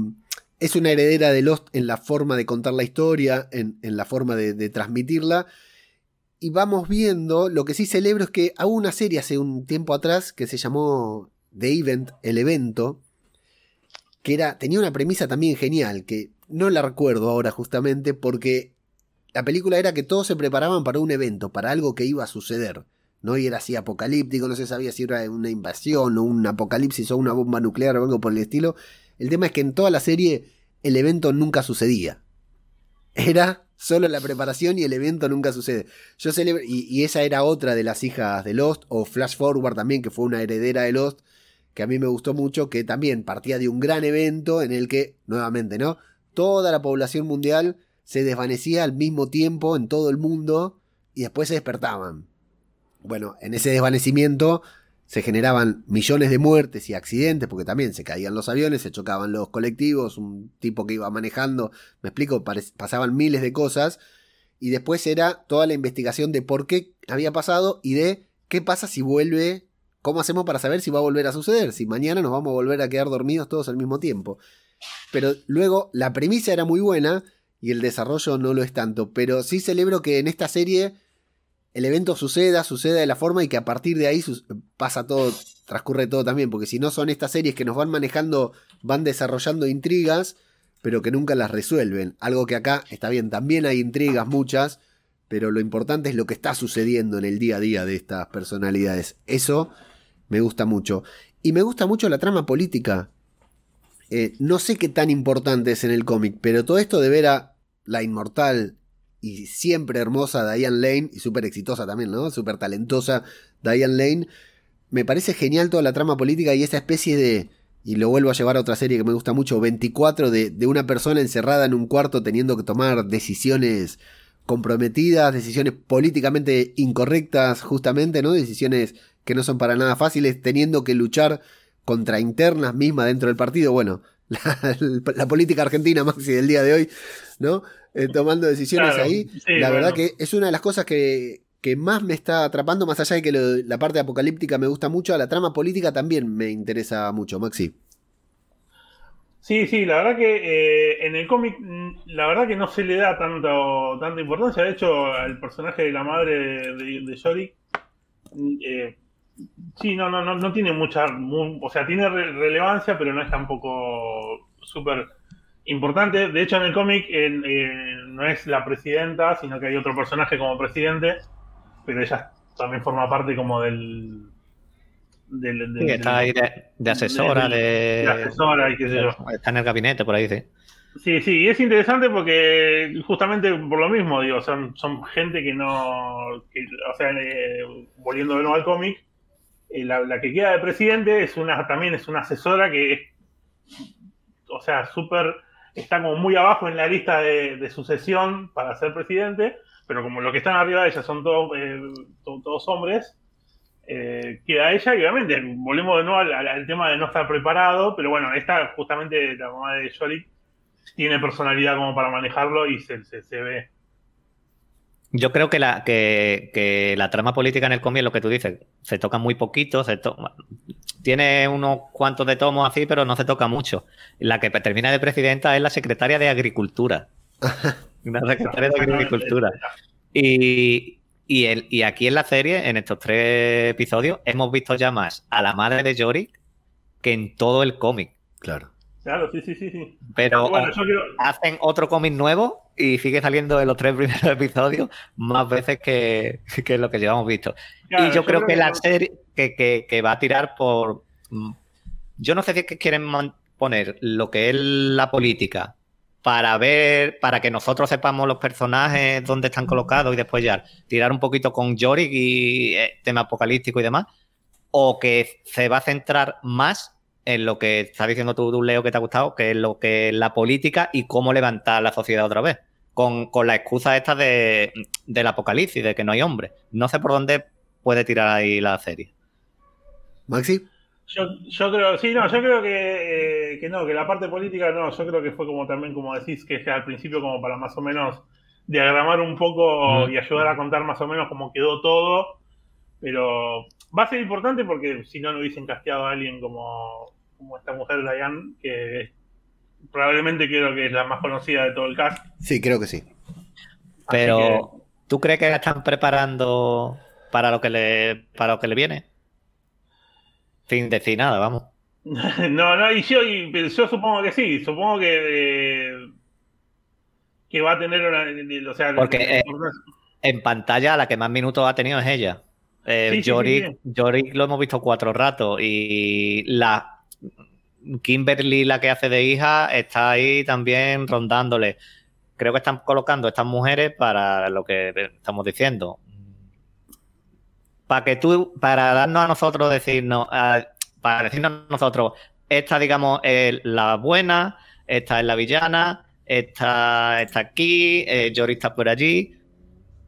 es una heredera de Lost en la forma de contar la historia, en, la forma de, transmitirla. Y vamos viendo, lo que sí celebro es que hubo una serie hace un tiempo atrás que se llamó The Event, el evento, que era, tenía una premisa también genial, que no la recuerdo ahora justamente, porque la película era que todos se preparaban para un evento, para algo que iba a suceder. ¿no? Y era así apocalíptico, no se sabía si era una invasión o un apocalipsis o una bomba nuclear o algo por el estilo. El tema es que en toda la serie el evento nunca sucedía. Era solo la preparación y el evento nunca sucede. Yo celebro, y, esa era otra de las hijas de Lost, o Flash Forward también, que fue una heredera de Lost, que a mí me gustó mucho, que también partía de un gran evento en el que, nuevamente, ¿no? Toda la población mundial se desvanecía al mismo tiempo en todo el mundo y después se despertaban. Bueno, en ese desvanecimiento se generaban millones de muertes y accidentes, porque también se caían los aviones, se chocaban los colectivos, un tipo que iba manejando, me explico, pasaban miles de cosas, y después era toda la investigación de por qué había pasado y de qué pasa si vuelve, cómo hacemos para saber si va a volver a suceder, si mañana nos vamos a volver a quedar dormidos todos al mismo tiempo. Pero luego la premisa era muy buena y el desarrollo no lo es tanto, pero sí celebro que en esta serie el evento suceda, suceda de la forma y que a partir de ahí pasa todo, transcurre todo también, porque si no son estas series que nos van manejando, van desarrollando intrigas, pero que nunca las resuelven. Algo que acá está bien, también hay intrigas muchas, pero lo importante es lo que está sucediendo en el día a día de estas personalidades. Eso me gusta mucho. Y me gusta mucho la trama política. Eh, no sé qué tan importante es en el cómic, pero todo esto de ver a la inmortal y siempre hermosa Diane Lane, y súper exitosa también, ¿no? Súper talentosa Diane Lane, me parece genial toda la trama política y esa especie de, y lo vuelvo a llevar a otra serie que me gusta mucho, 24, de, de una persona encerrada en un cuarto teniendo que tomar decisiones comprometidas, decisiones políticamente incorrectas, justamente, ¿no? Decisiones que no son para nada fáciles, teniendo que luchar contra internas mismas dentro del partido. Bueno, la, política argentina, Maxi, del día de hoy, ¿no? Eh, tomando decisiones ahí. la verdad que es una de las cosas que, que más me está atrapando, más allá de que la parte apocalíptica me gusta mucho, la trama política también me interesa mucho, Maxi. Sí, sí, la verdad que eh, en el cómic, mm, la verdad que no se le da tanto, tanta importancia. De hecho, al personaje de la madre de, de mm, eh, sí, no, no, no, no tiene mucha, o sea, tiene relevancia, pero no es tampoco súper importante. De hecho, en el cómic eh, no es la presidenta, sino que hay otro personaje como presidente pero ella también forma parte como del... del, está ahí de, asesora, de, asesora y qué sé yo. Está en el gabinete, por ahí dice. Sí, sí, y es interesante porque justamente por lo mismo, digo, son, son gente que no, o sea, eh, volviendo de nuevo al cómic, eh, la, que queda de presidente es una, también es una asesora que es, o sea, súper, está como muy abajo en la lista de, sucesión para ser presidente, pero como los que están arriba de ella son todos, eh, todos hombres, eh, queda ella y obviamente volvemos de nuevo al, tema de no estar preparado, pero bueno, esta justamente la mamá de Yorick tiene personalidad como para manejarlo y se, se, ve. Yo creo que la, que, la trama política en el cómic, lo que tú dices, se toca muy poquito, se tiene unos cuantos de tomos así, pero no se toca mucho. La que termina de presidenta es la secretaria de Agricultura. Una secretaria de Agricultura. Y, y, aquí en la serie, en estos tres episodios, hemos visto ya más a la madre de Yorick que en todo el cómic. Claro. Claro, sí, sí, sí. Pero hacen otro cómic nuevo y sigue saliendo en los tres primeros episodios más veces que, que lo que llevamos visto. y yo, creo, que, la serie que, que, va a tirar por... Mm, yo no sé si es que quieren poner lo que es la política para ver, para que nosotros sepamos los personajes, dónde están colocados y después ya tirar un poquito con Yorick y eh, tema apocalíptico y demás, o que se va a centrar más en lo que está diciendo tú, Leo, que te ha gustado, que es lo que es la política y cómo levantar la sociedad otra vez, con, la excusa esta de, del apocalipsis, de que no hay hombre. No sé por dónde puede tirar ahí la serie. Maxi. Yo, yo creo, sí, no, yo creo que, eh, que no, que la parte política no, yo creo que fue como también, como decís, que al principio como para más o menos diagramar un poco y ayudar a contar más o menos cómo quedó todo, pero va a ser importante porque si no, no hubiesen casteado a alguien como, como esta mujer Diane, que probablemente creo que es la más conocida de todo el cast. Sí, creo que sí. Pero, ¿tú crees que la están preparando para lo que le, para lo que le viene? Sin decir nada, vamos. no, no, y yo, yo supongo que sí, supongo que, que va a tener una... O sea, Porque eh, en pantalla la que más minutos ha tenido es ella. Eh, lo hemos visto cuatro ratos y la Kimberly, la que hace de hija, está ahí también rondándole. Creo que están colocando estas mujeres para lo que estamos diciendo para que tú, para darnos a nosotros decirnos, para decirnos a nosotros, esta, digamos, es la buena, esta es la villana, esta está aquí, eh, está por allí,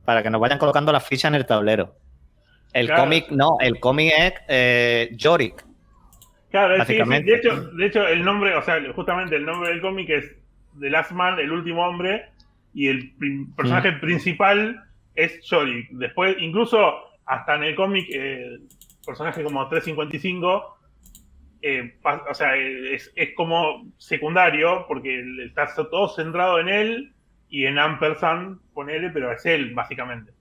para que nos vayan colocando las fichas en el tablero. El cómic, no, el cómic es eh, Yorick. Claro, sí, De, hecho, de hecho, el nombre, o sea, justamente el nombre del cómic es The Last Man, el último hombre, y el personaje mm. principal es Yorick. Después, incluso hasta en el cómic, eh, personaje como 355, eh, o sea, es, como secundario, porque está todo centrado en él y en Ampersand, ponele, pero es él, básicamente.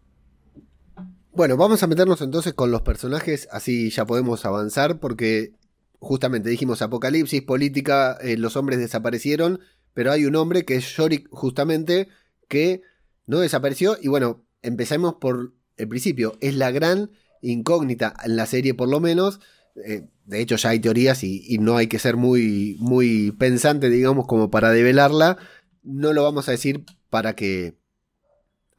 Bueno, vamos a meternos entonces con los personajes, así ya podemos avanzar, porque justamente dijimos apocalipsis, política, eh, los hombres desaparecieron, pero hay un hombre que es Yorick justamente, que no desapareció, y bueno, empecemos por el principio. Es la gran incógnita en la serie, por lo menos. Eh, de hecho, ya hay teorías y, no hay que ser muy, muy pensante, digamos, como para develarla. No lo vamos a decir para que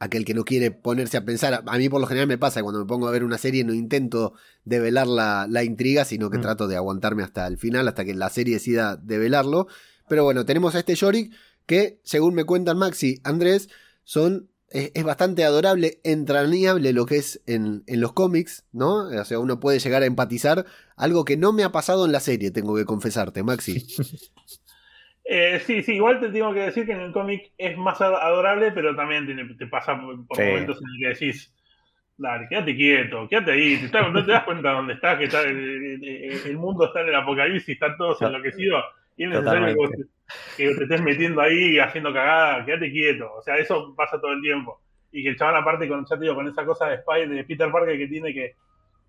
aquel que no quiere ponerse a pensar. A mí, por lo general, me pasa cuando me pongo a ver una serie, no intento develar la, la intriga, sino que mm. trato de aguantarme hasta el final, hasta que la serie decida develarlo. Pero bueno, tenemos a este Yorick que, según me cuentan Maxi, Andrés, son es, bastante adorable, entrañable lo que es en, los cómics, ¿no? O sea, uno puede llegar a empatizar, algo que no me ha pasado en la serie, tengo que confesarte, Maxi. Eh, sí, sí, igual te tengo que decir que en el cómic es más adorable, pero también te, pasa por, momentos en los que decís, dale, quédate quieto, quédate ahí, te no te das cuenta dónde estás, que está, el, mundo está en el apocalipsis, están todos enloquecidos, y es necesario que te estés metiendo ahí haciendo cagada, quédate quieto. O sea, eso pasa todo el tiempo. Y que el chaval, aparte, con, ya te digo, con esa cosa de Spider, de Peter Parker que tiene que,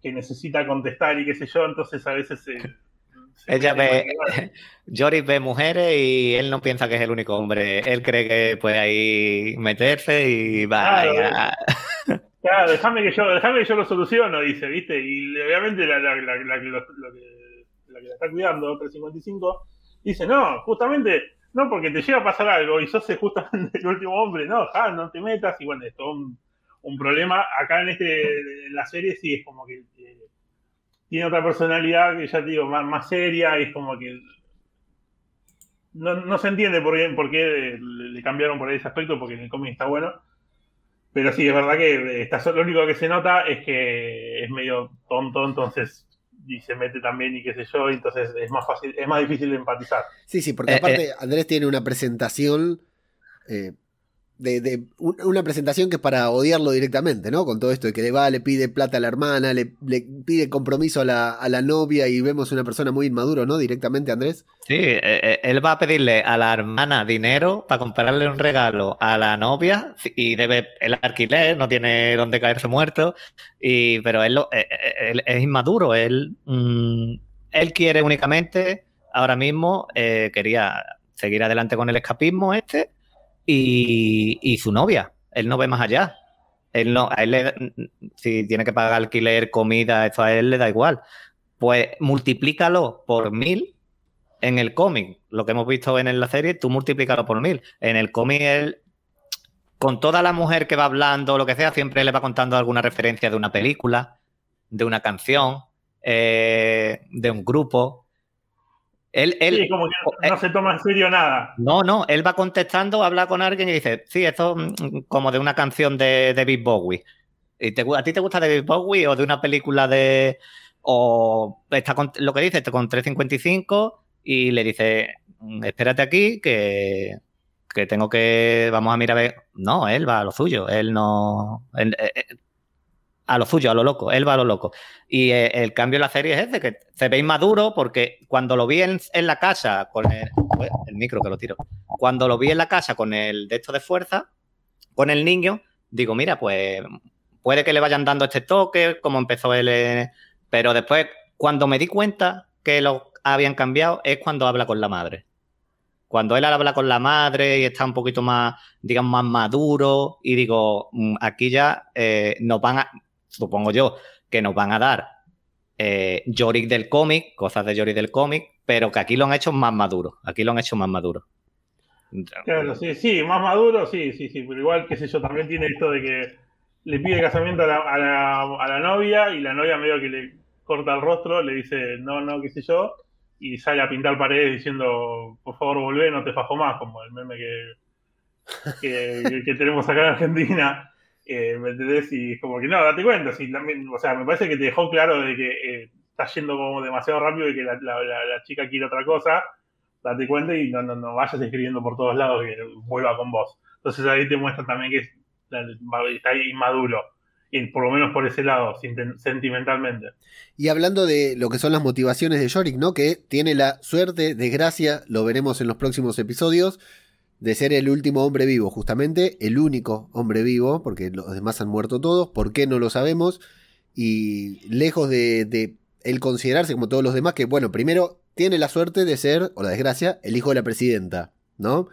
que necesita contestar y qué sé yo, entonces a veces se. Ella ve, Joris ve mujeres y él no piensa que es el único hombre. Él cree que puede ahí meterse y va. Claro, déjame que yo, déjame que yo lo soluciono, dice, ¿viste? Y obviamente la, la, la, la que, lo, que, la que la está cuidando, 355, Dice, no, justamente, no porque te llega a pasar algo y sos justamente el último hombre, no, ja, no te metas, y bueno, esto un, un problema. Acá en este en la serie sí es como que eh, tiene otra personalidad que ya te digo, más, más seria, y es como que no, no se entiende por qué, por qué le, cambiaron por ese aspecto, porque en el cómic está bueno. Pero sí, es verdad que está, lo único que se nota es que es medio tonto, entonces y se mete también y qué sé yo, entonces es más fácil, es más difícil de empatizar. Sí, sí, porque eh, aparte eh. Andrés tiene una presentación eh, de, una presentación que es para odiarlo directamente, ¿no? Con todo esto de que le va, le pide plata a la hermana, le, pide compromiso a la, a la, novia y vemos una persona muy inmaduro, ¿no? Directamente, Andrés. Sí, eh, eh, él va a pedirle a la hermana dinero para comprarle un regalo a la novia y debe el alquiler, no tiene dónde caerse muerto, y, pero él, eh, es inmaduro, él, mm, él quiere únicamente, ahora mismo, quería seguir adelante con el escapismo este y, su novia. Él no ve más allá. Él no, a él le, si tiene que pagar alquiler, comida, eso a él le da igual. Pues multiplícalo por mil en el cómic. Lo que hemos visto en la serie, tú multiplícalo por mil. En el cómic, él, con toda la mujer que va hablando, lo que sea, siempre le va contando alguna referencia de una película, de una canción, eh, de un grupo. Él, él, sí, como que no, se toma en serio nada. No, no, él va contestando, habla con alguien y dice, sí, esto es como de una canción de David Bowie. ¿Y ¿A ti te gusta David Bowie o de una película de... o está con, lo que dice, está con 355 y le dice, espérate aquí que, que tengo que, vamos a mirar a ver. No, él va a lo suyo, él no... Eh, eh, a lo suyo, a lo loco, él va a lo loco. Y eh, el cambio en la serie es ese, que se ve inmaduro porque cuando lo vi en, la casa con el, el, micro que lo tiro, cuando lo vi en la casa con el de esto de fuerza, con el niño, digo, mira, pues puede que le vayan dando este toque, como empezó él, pero después, cuando me di cuenta que lo habían cambiado, es cuando habla con la madre. Cuando él habla con la madre y está un poquito más, digamos, más maduro, y digo, mm, aquí ya eh, nos van a, supongo yo, que nos van a dar eh, del cómic, cosas de Yorick del cómic, pero que aquí lo han hecho más maduro. Aquí lo han hecho más maduro. Claro, sí, sí, más maduro, sí, sí, sí, pero igual, qué sé yo, también tiene esto de que le pide casamiento a la, novia y la novia medio que le corta el rostro, le dice no, no, qué sé yo, y sale a pintar paredes diciendo, por favor, volvé, no te fajo más, como el meme que, que tenemos acá en Argentina. Eh, ¿Me entendés? Y como que no, date cuenta. Si o sea, me parece que te dejó claro de que eh, está yendo como demasiado rápido y que la, chica quiere otra cosa. Date cuenta y no, no, no vayas escribiendo por todos lados que vuelva con vos. Entonces ahí te muestra también que está inmaduro. Y por lo menos por ese lado, sentimentalmente. Y hablando de lo que son las motivaciones de Yorick, ¿no? Que tiene la suerte, desgracia, lo veremos en los próximos episodios, de ser el último hombre vivo, justamente el único hombre vivo, porque los demás han muerto todos, ¿por qué no lo sabemos? Y lejos de, él considerarse como todos los demás, que bueno, primero tiene la suerte de ser, o la desgracia, el hijo de la presidenta, ¿no?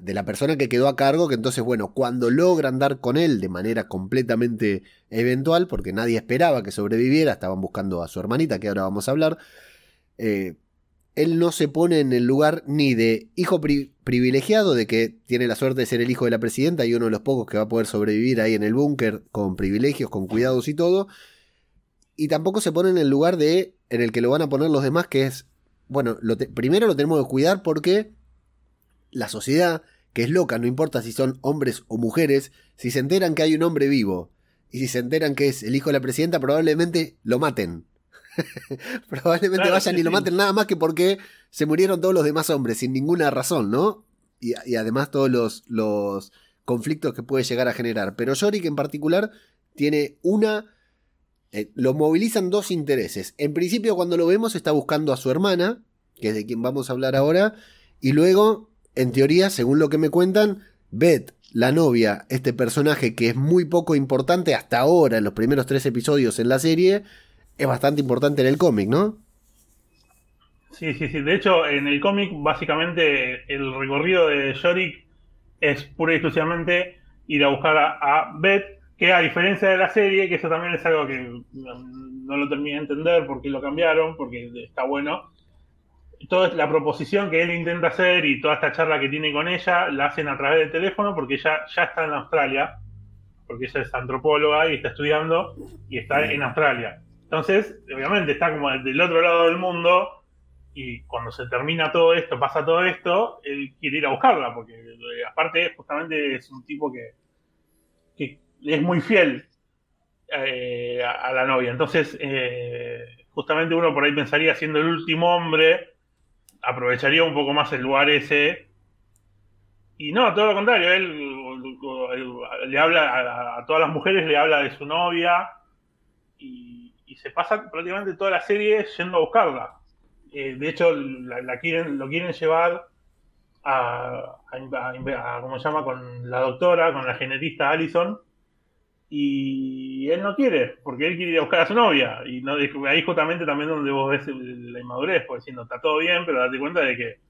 de la persona que quedó a cargo, que entonces, bueno, cuando logran dar con él de manera completamente eventual, porque nadie esperaba que sobreviviera, estaban buscando a su hermanita, que ahora vamos a hablar, eh, él no se pone en el lugar ni de hijo privilegiado, de que tiene la suerte de ser el hijo de la presidenta y uno de los pocos que va a poder sobrevivir ahí en el búnker con privilegios, con cuidados y todo, y tampoco se pone en el lugar de en el que lo van a poner los demás, que es, bueno, lo primero lo tenemos que cuidar porque la sociedad, que es loca, no importa si son hombres o mujeres, si se enteran que hay un hombre vivo y si se enteran que es el hijo de la presidenta, probablemente lo maten. probablemente vayan y lo maten nada más que porque se murieron todos los demás hombres sin ninguna razón, ¿no? Y, además todos los, los, conflictos que puede llegar a generar. Pero Yorick en particular tiene una... Eh, lo movilizan dos intereses. En principio cuando lo vemos está buscando a su hermana, que es de quien vamos a hablar ahora, y luego en teoría, según lo que me cuentan, Beth, la novia, este personaje que es muy poco importante hasta ahora en los primeros tres episodios en la serie, es bastante importante en el cómic, ¿no? Sí, sí, sí. De hecho, en el cómic, básicamente, el recorrido de Yorick es pura y exclusivamente ir a buscar a, Beth, que a diferencia de la serie, que eso también es algo que no lo terminé de entender porque lo cambiaron, porque está bueno toda la proposición que él intenta hacer y toda esta charla que tiene con ella la hacen a través del teléfono porque ella ya está en Australia, porque ella es antropóloga y está estudiando y está en Australia. Entonces, obviamente está como del otro lado del mundo y cuando se termina todo esto, pasa todo esto, él quiere ir a buscarla porque eh, aparte justamente es un tipo que, que es muy fiel eh, a, la novia. Entonces, eh, justamente uno por ahí pensaría siendo el último hombre aprovecharía un poco más el lugar ese. Y no, todo lo contrario, él, le habla a, todas las mujeres, le habla de su novia se pasa prácticamente toda la serie yendo a buscarla. Eh, de hecho, la, quieren, lo quieren llevar a, a, ¿cómo se llama? Con la doctora, con la genetista Allison, y él no quiere, porque él quiere ir a buscar a su novia. Y no, ahí justamente también donde vos ves la inmadurez, porque diciendo, está todo bien, pero date cuenta de que,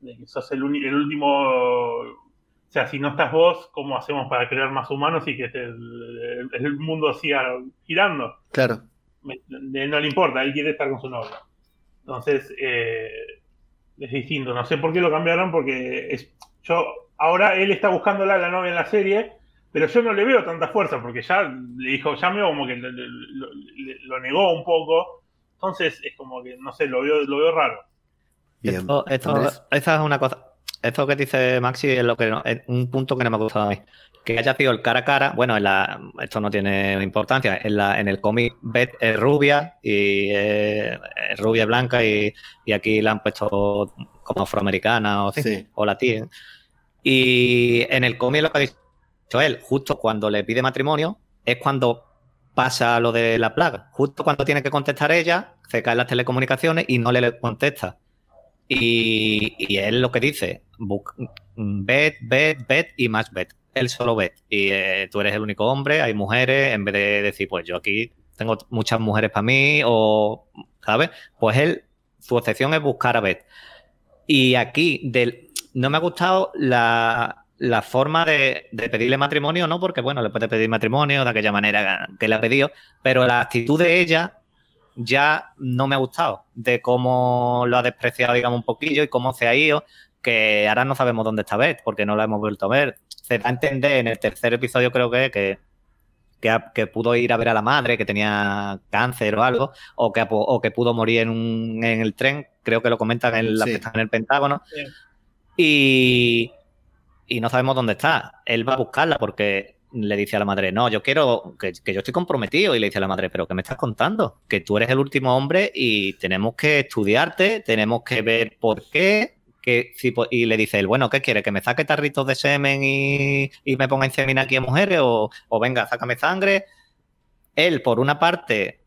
de que sos el, el, último... O sea, si no estás vos, ¿cómo hacemos para crear más humanos y que el, el, mundo siga girando? Claro. él no le importa, él quiere estar con su novia. Entonces, eh, es distinto. No sé por qué lo cambiaron, porque es, yo ahora él está buscándola a la novia en la serie pero yo no le veo tanta fuerza porque ya le dijo, ya me como que lo, negó un poco. Entonces es como que, no sé, lo veo, lo veo raro. Esto, esta es una cosa. Esto que dice Maxi es lo que un punto que no me ha gustado a mí. Que haya sido el cara a cara. Bueno, en la, esto no tiene importancia. En, la, en el cómic Beth es rubia y es, rubia blanca y, aquí la han puesto como afroamericana o, sí. o latina. Y en el cómic lo que dice él, justo cuando le pide matrimonio, es cuando pasa lo de la plaga. Justo cuando tiene que contestar ella, se caen las telecomunicaciones y no le contesta. Y, él lo que dice, bet, bet, bet y más bet. Él solo bet. Y eh, tú eres el único hombre, hay mujeres, en vez de decir, pues yo aquí tengo muchas mujeres para mí, o, ¿sabes? Pues él, su obsesión es buscar a bet. Y aquí, del, no me ha gustado la, la forma de, pedirle matrimonio, no porque, bueno, le puede pedir matrimonio de aquella manera que le ha pedido, pero la actitud de ella ya no me ha gustado, de cómo lo ha despreciado, digamos, un poquillo y cómo se ha ido, que ahora no sabemos dónde está Beth, porque no la hemos vuelto a ver. Se da a entender en el tercer episodio, creo que, que, que, pudo ir a ver a la madre, que tenía cáncer o algo, o que, o que pudo morir en, un, en el tren, creo que lo comentan en, la, en el Pentágono. Y, y no sabemos dónde está. Él va a buscarla porque le dice a la madre, no, yo quiero, que, yo estoy comprometido. Y le dice a la madre, pero ¿qué me estás contando? Que tú eres el último hombre y tenemos que estudiarte, tenemos que ver por qué. Que, y le dice él, bueno, ¿qué quiere? ¿Que me saque tarritos de semen y, me ponga inseminar aquí a mujeres? O, o venga, sácame sangre. Él, por una parte,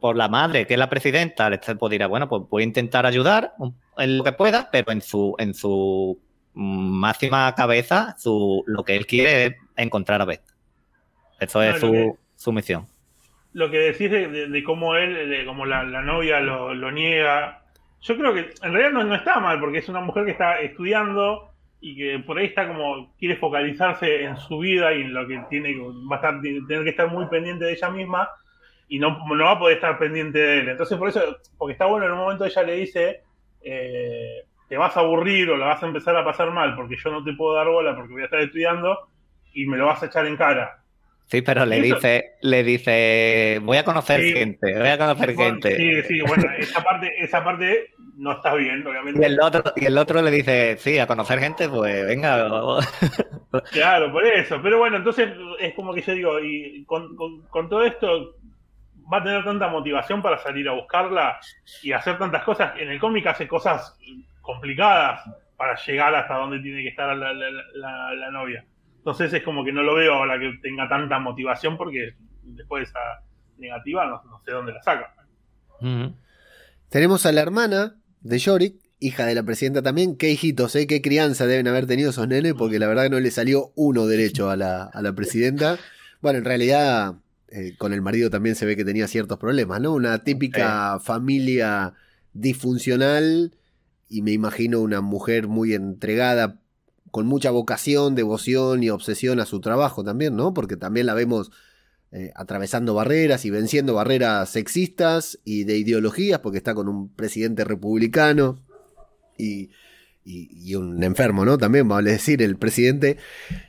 por la madre, que es la presidenta, le pues dirá, bueno, pues voy a intentar ayudar en lo que pueda, pero en su, en su máxima cabeza, su, lo que él quiere es encontrar a Beth. Eso es su, misión. Lo que decís de, cómo él, de cómo la, novia lo, niega yo creo que en realidad no, no está mal, porque es una mujer que está estudiando y que por ahí está como, quiere focalizarse en su vida y en lo que tiene, va a estar, tener que estar muy pendiente de ella misma y no, no va a poder estar pendiente de él. Entonces, por eso, porque está bueno, en un momento ella le dice, eh, te vas a aburrir o la vas a empezar a pasar mal porque yo no te puedo dar bola porque voy a estar estudiando y me lo vas a echar en cara. Sí, pero le dice, le dice, voy a conocer gente, voy a conocer gente. Sí, sí, bueno, esa parte, esa parte no está bien, obviamente. Y el otro, y el otro le dice, sí, a conocer gente, pues venga. claro, por eso. Pero bueno, entonces es como que yo digo, y con, con todo esto, va a tener tanta motivación para salir a buscarla y hacer tantas cosas. En el cómic hace cosas complicadas para llegar hasta donde tiene que estar la, novia. Entonces es como que no lo veo ahora que tenga tanta motivación porque después de esa negativa no, sé dónde la saca. Tenemos a la hermana de Yorick, hija de la presidenta también. Qué hijitos, ¿eh? qué crianza deben haber tenido esos nenes porque la verdad que no le salió uno derecho a la, a la presidenta. Bueno, en realidad eh, con el marido también se ve que tenía ciertos problemas, ¿no? Una típica familia disfuncional y me imagino una mujer muy entregada, con mucha vocación, devoción y obsesión a su trabajo también, ¿no? Porque también la vemos eh, atravesando barreras y venciendo barreras sexistas y de ideologías, porque está con un presidente republicano y, un enfermo, ¿no? También, vale decir, el presidente.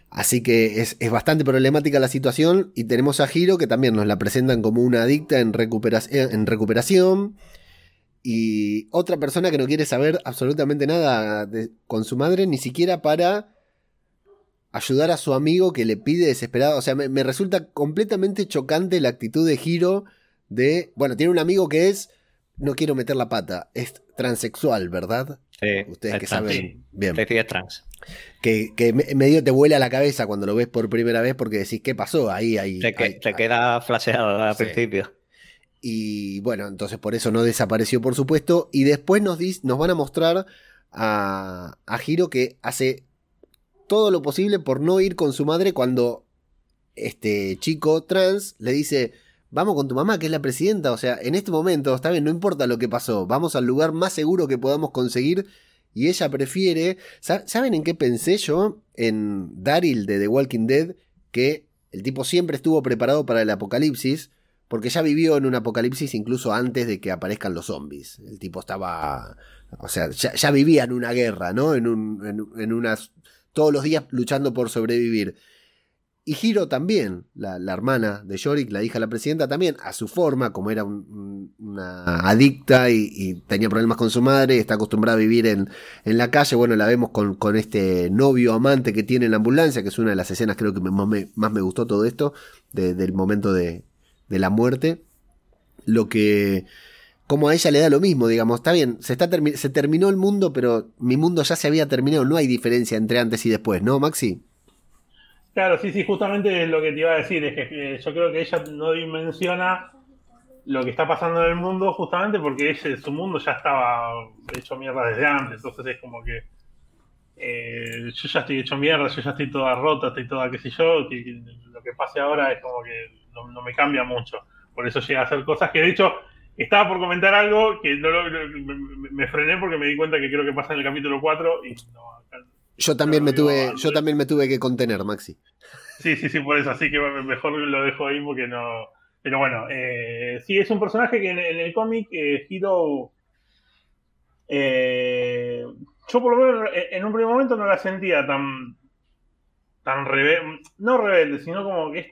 Así que es, es, bastante problemática la situación y tenemos a Giro que también nos la presentan como una adicta en recuperación y otra persona que no quiere saber absolutamente nada con su madre, ni siquiera para ayudar a su amigo que le pide desesperado. O sea, me, resulta completamente chocante la actitud de Giro de, bueno, tiene un amigo que es, no quiero meter la pata, es transexual, ¿verdad? Sí. Ustedes que saben bien. es trans. Que, que, medio te vuela la cabeza cuando lo ves por primera vez porque decís, ¿qué pasó? Ahí, ahí. Te, queda flasheado al principio. Y bueno, entonces por eso no desapareció, por supuesto. Y después nos, nos van a mostrar a, a Hiro que hace todo lo posible por no ir con su madre cuando este chico trans le dice, vamos con tu mamá, que es la presidenta. O sea, en este momento, está no importa lo que pasó, vamos al lugar más seguro que podamos conseguir. Y ella prefiere. ¿Saben en qué pensé yo? En Daryl de The Walking Dead, que el tipo siempre estuvo preparado para el apocalipsis porque ya vivió en un apocalipsis incluso antes de que aparezcan los zombies. El tipo estaba. O sea, ya, vivía en una guerra, ¿no? En, un, en, unas. Todos los días luchando por sobrevivir. Y Hiro también, la, hermana de Yorick, la hija de la presidenta, también, a su forma, como era una adicta y, tenía problemas con su madre, está acostumbrada a vivir en, en la calle. Bueno, la vemos con, con, este novio amante que tiene en la ambulancia, que es una de las escenas, creo que más me, más me gustó todo esto, del momento de, de la muerte, lo que como a ella le da lo mismo, digamos, está bien, se, está se terminó el mundo, pero mi mundo ya se había terminado, no hay diferencia entre antes y después, ¿no, Maxi? Claro, sí, sí, justamente lo que te iba a decir, es que yo creo que ella no dimensiona lo que está pasando en el mundo justamente porque su mundo ya estaba hecho mierda desde antes, entonces es como que eh, yo ya estoy hecho mierda, yo ya estoy toda rota, estoy toda qué sé yo, lo que pase ahora es como que no, me cambia mucho. Por eso llega a hacer cosas que de hecho estaba por comentar algo que no me, frené porque me di cuenta que creo que pasa en el capítulo 4 y yo también me tuve yo también me tuve que contener Maxi. Sí sí sí por eso. Así que mejor lo dejo ahí porque no pero bueno eh, sí es un personaje que en, el cómic eh, Hiro eh, yo por lo menos en un primer momento no la sentía tan tan rebelde no rebelde sino como que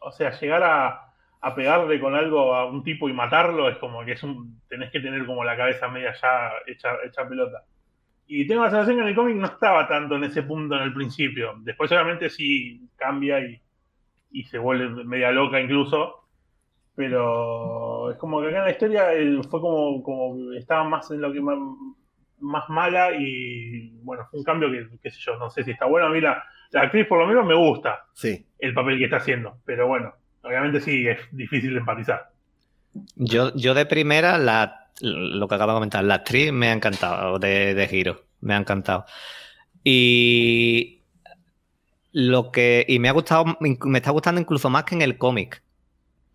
o sea, llegar a, pegarle con algo a un tipo y matarlo es como que es un, tenés que tener como la cabeza media ya hecha, pelota. Y tengo la sensación que en el cómic no estaba tanto en ese punto en el principio. Después obviamente sí cambia y, se vuelve media loca incluso. Pero es como que acá en la historia fue como, como estaba más en lo que más, mala y bueno, fue un cambio que, qué sé yo, no sé si está bueno. Mira, la actriz por lo menos me gusta sí. el papel que está haciendo, pero bueno, obviamente sí, es difícil de empatizar. Yo, yo de primera, la, lo que acabo de comentar, la actriz me ha encantado, de, de giro, me ha encantado. Y lo que. Y me ha gustado, me está gustando incluso más que en el cómic.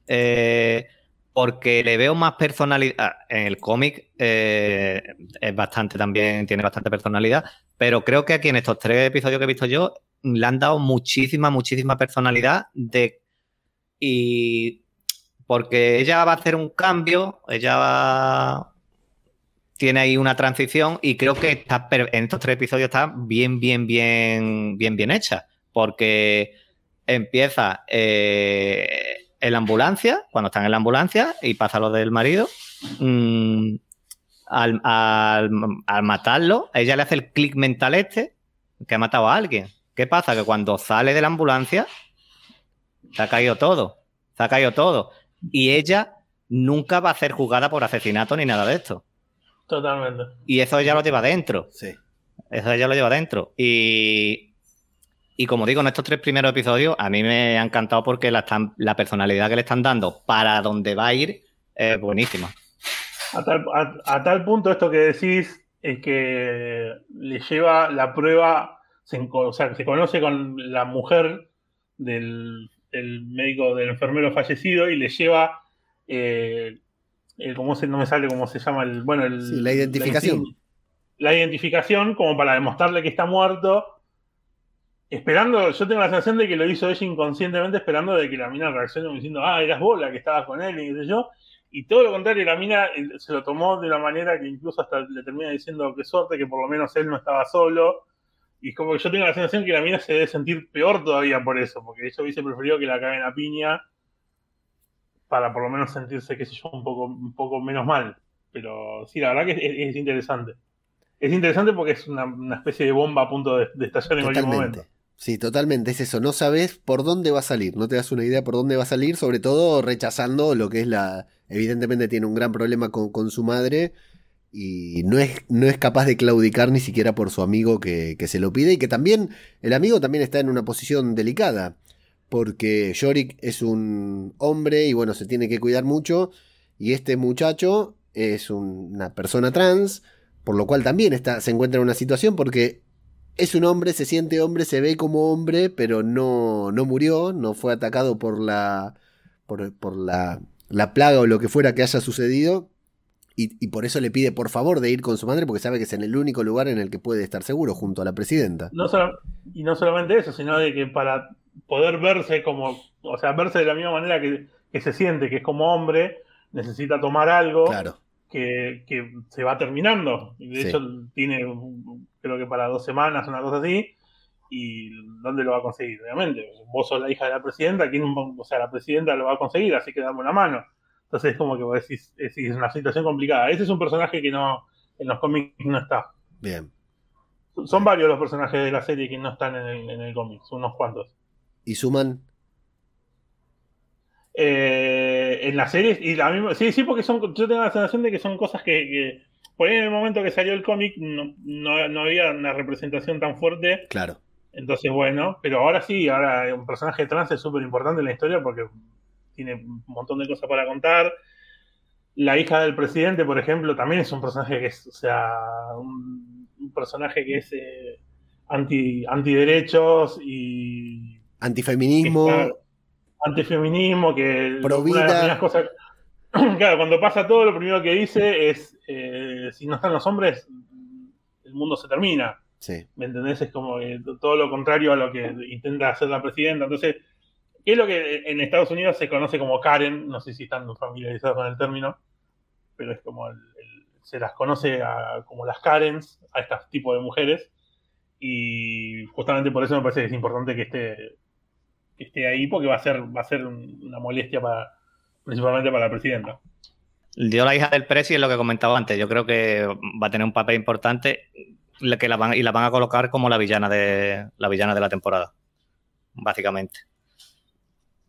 Eh, porque le veo más personalidad. Ah, en el cómic eh, es bastante también, tiene bastante personalidad, pero creo que aquí en estos tres episodios que he visto yo le han dado muchísima, muchísima personalidad y porque ella va a hacer un cambio, ella va, tiene ahí una transición y creo que está, en estos tres episodios está bien, bien, bien, bien, bien hecha, porque empieza eh, en la ambulancia, cuando están en la ambulancia y pasa lo del marido, mm, al, al, matarlo, ella le hace el clic mental este que ha matado a alguien. ¿Qué pasa? Que cuando sale de la ambulancia, se ha caído todo, se ha caído todo. Y ella nunca va a ser juzgada por asesinato ni nada de esto. Totalmente. Y eso ella lo lleva dentro. Sí. Eso ella lo lleva dentro. Y, y como digo, en estos tres primeros episodios, a mí me ha encantado porque la, la personalidad que le están dando para donde va a ir es buenísima. A tal, punto esto que decís es que le lleva la prueba, o sea, se conoce con la mujer del médico, del enfermero fallecido y le lleva eh, ¿cómo se, no me sale cómo se llama el, bueno, el, la identificación. La, identificación como para demostrarle que está muerto. Esperando, yo tengo la sensación de que lo hizo ella inconscientemente, esperando de que la mina reaccione diciendo, ah, eras vos la que estabas con él, y qué sé yo. Y todo lo contrario, la mina eh, se lo tomó de una manera que incluso hasta le termina diciendo qué suerte, que por lo menos él no estaba solo. Y es como que yo tengo la sensación que la mina se debe sentir peor todavía por eso, porque ella hubiese preferido que la caguen a piña para por lo menos sentirse, qué sé yo, un poco, un poco menos mal. Pero sí, la verdad que es, interesante. Es interesante porque es una, especie de bomba a punto de, estallar en cualquier momento. Sí, totalmente, es eso, no sabes por dónde va a salir, no te das una idea por dónde va a salir, sobre todo rechazando lo que es la... Evidentemente tiene un gran problema con, con su madre y no es, no es capaz de claudicar ni siquiera por su amigo que, que, se lo pide y que también el amigo también está en una posición delicada porque Yorick es un hombre y bueno, se tiene que cuidar mucho y este muchacho es una persona trans, por lo cual también está, se encuentra en una situación porque es un hombre, se siente hombre, se ve como hombre, pero no, no murió, no fue atacado por la, por, la, la plaga o lo que fuera que haya sucedido. Y, por eso le pide por favor de ir con su madre porque sabe que es en el único lugar en el que puede estar seguro junto a la presidenta. No y no solamente eso, sino de que para poder verse como, o sea, verse de la misma manera que, se siente, que es como hombre, necesita tomar algo que, se va terminando. Y de hecho tiene, creo que para dos semanas, una cosa así. ¿Y dónde lo va a conseguir? Obviamente, vos sos la hija de la presidenta, ¿quién, o sea, la presidenta lo va a conseguir, así que dame una mano. Entonces es como que vos decís, es, una situación complicada. Ese es un personaje que no en los cómics no está. Bien. Son varios los personajes de la serie que no están en el, en el cómic, unos cuantos y suman. Eh, en las series, y la misma, sí, sí, porque son, yo tengo la sensación de que son cosas que, por ahí en el momento que salió el cómic no, no, había una representación tan fuerte. Claro. Entonces, bueno, pero ahora sí, ahora un personaje trans es súper importante en la historia porque tiene un montón de cosas para contar. La hija del presidente, por ejemplo, también es un personaje que es, o sea, un, personaje que es eh, anti, antiderechos y Antifeminismo. Antifeminismo, que una de cosas. Claro, cuando pasa todo, lo primero que dice es: eh, si no están los hombres, el mundo se termina. Sí. ¿Me entendés? Es como todo lo contrario a lo que intenta hacer la presidenta. Entonces, ¿qué es lo que en Estados Unidos se conoce como Karen? No sé si están familiarizados con el término, pero es como se las conoce como las Karens, a este tipo de mujeres. Y justamente por eso me parece que es importante que esté que esté ahí porque va a ser, va a ser una molestia para, principalmente para la presidenta. Dio la hija del Presi es lo que comentaba antes. Yo creo que va a tener un papel importante que la van, y la van a colocar como la villana de la villana de la temporada, básicamente.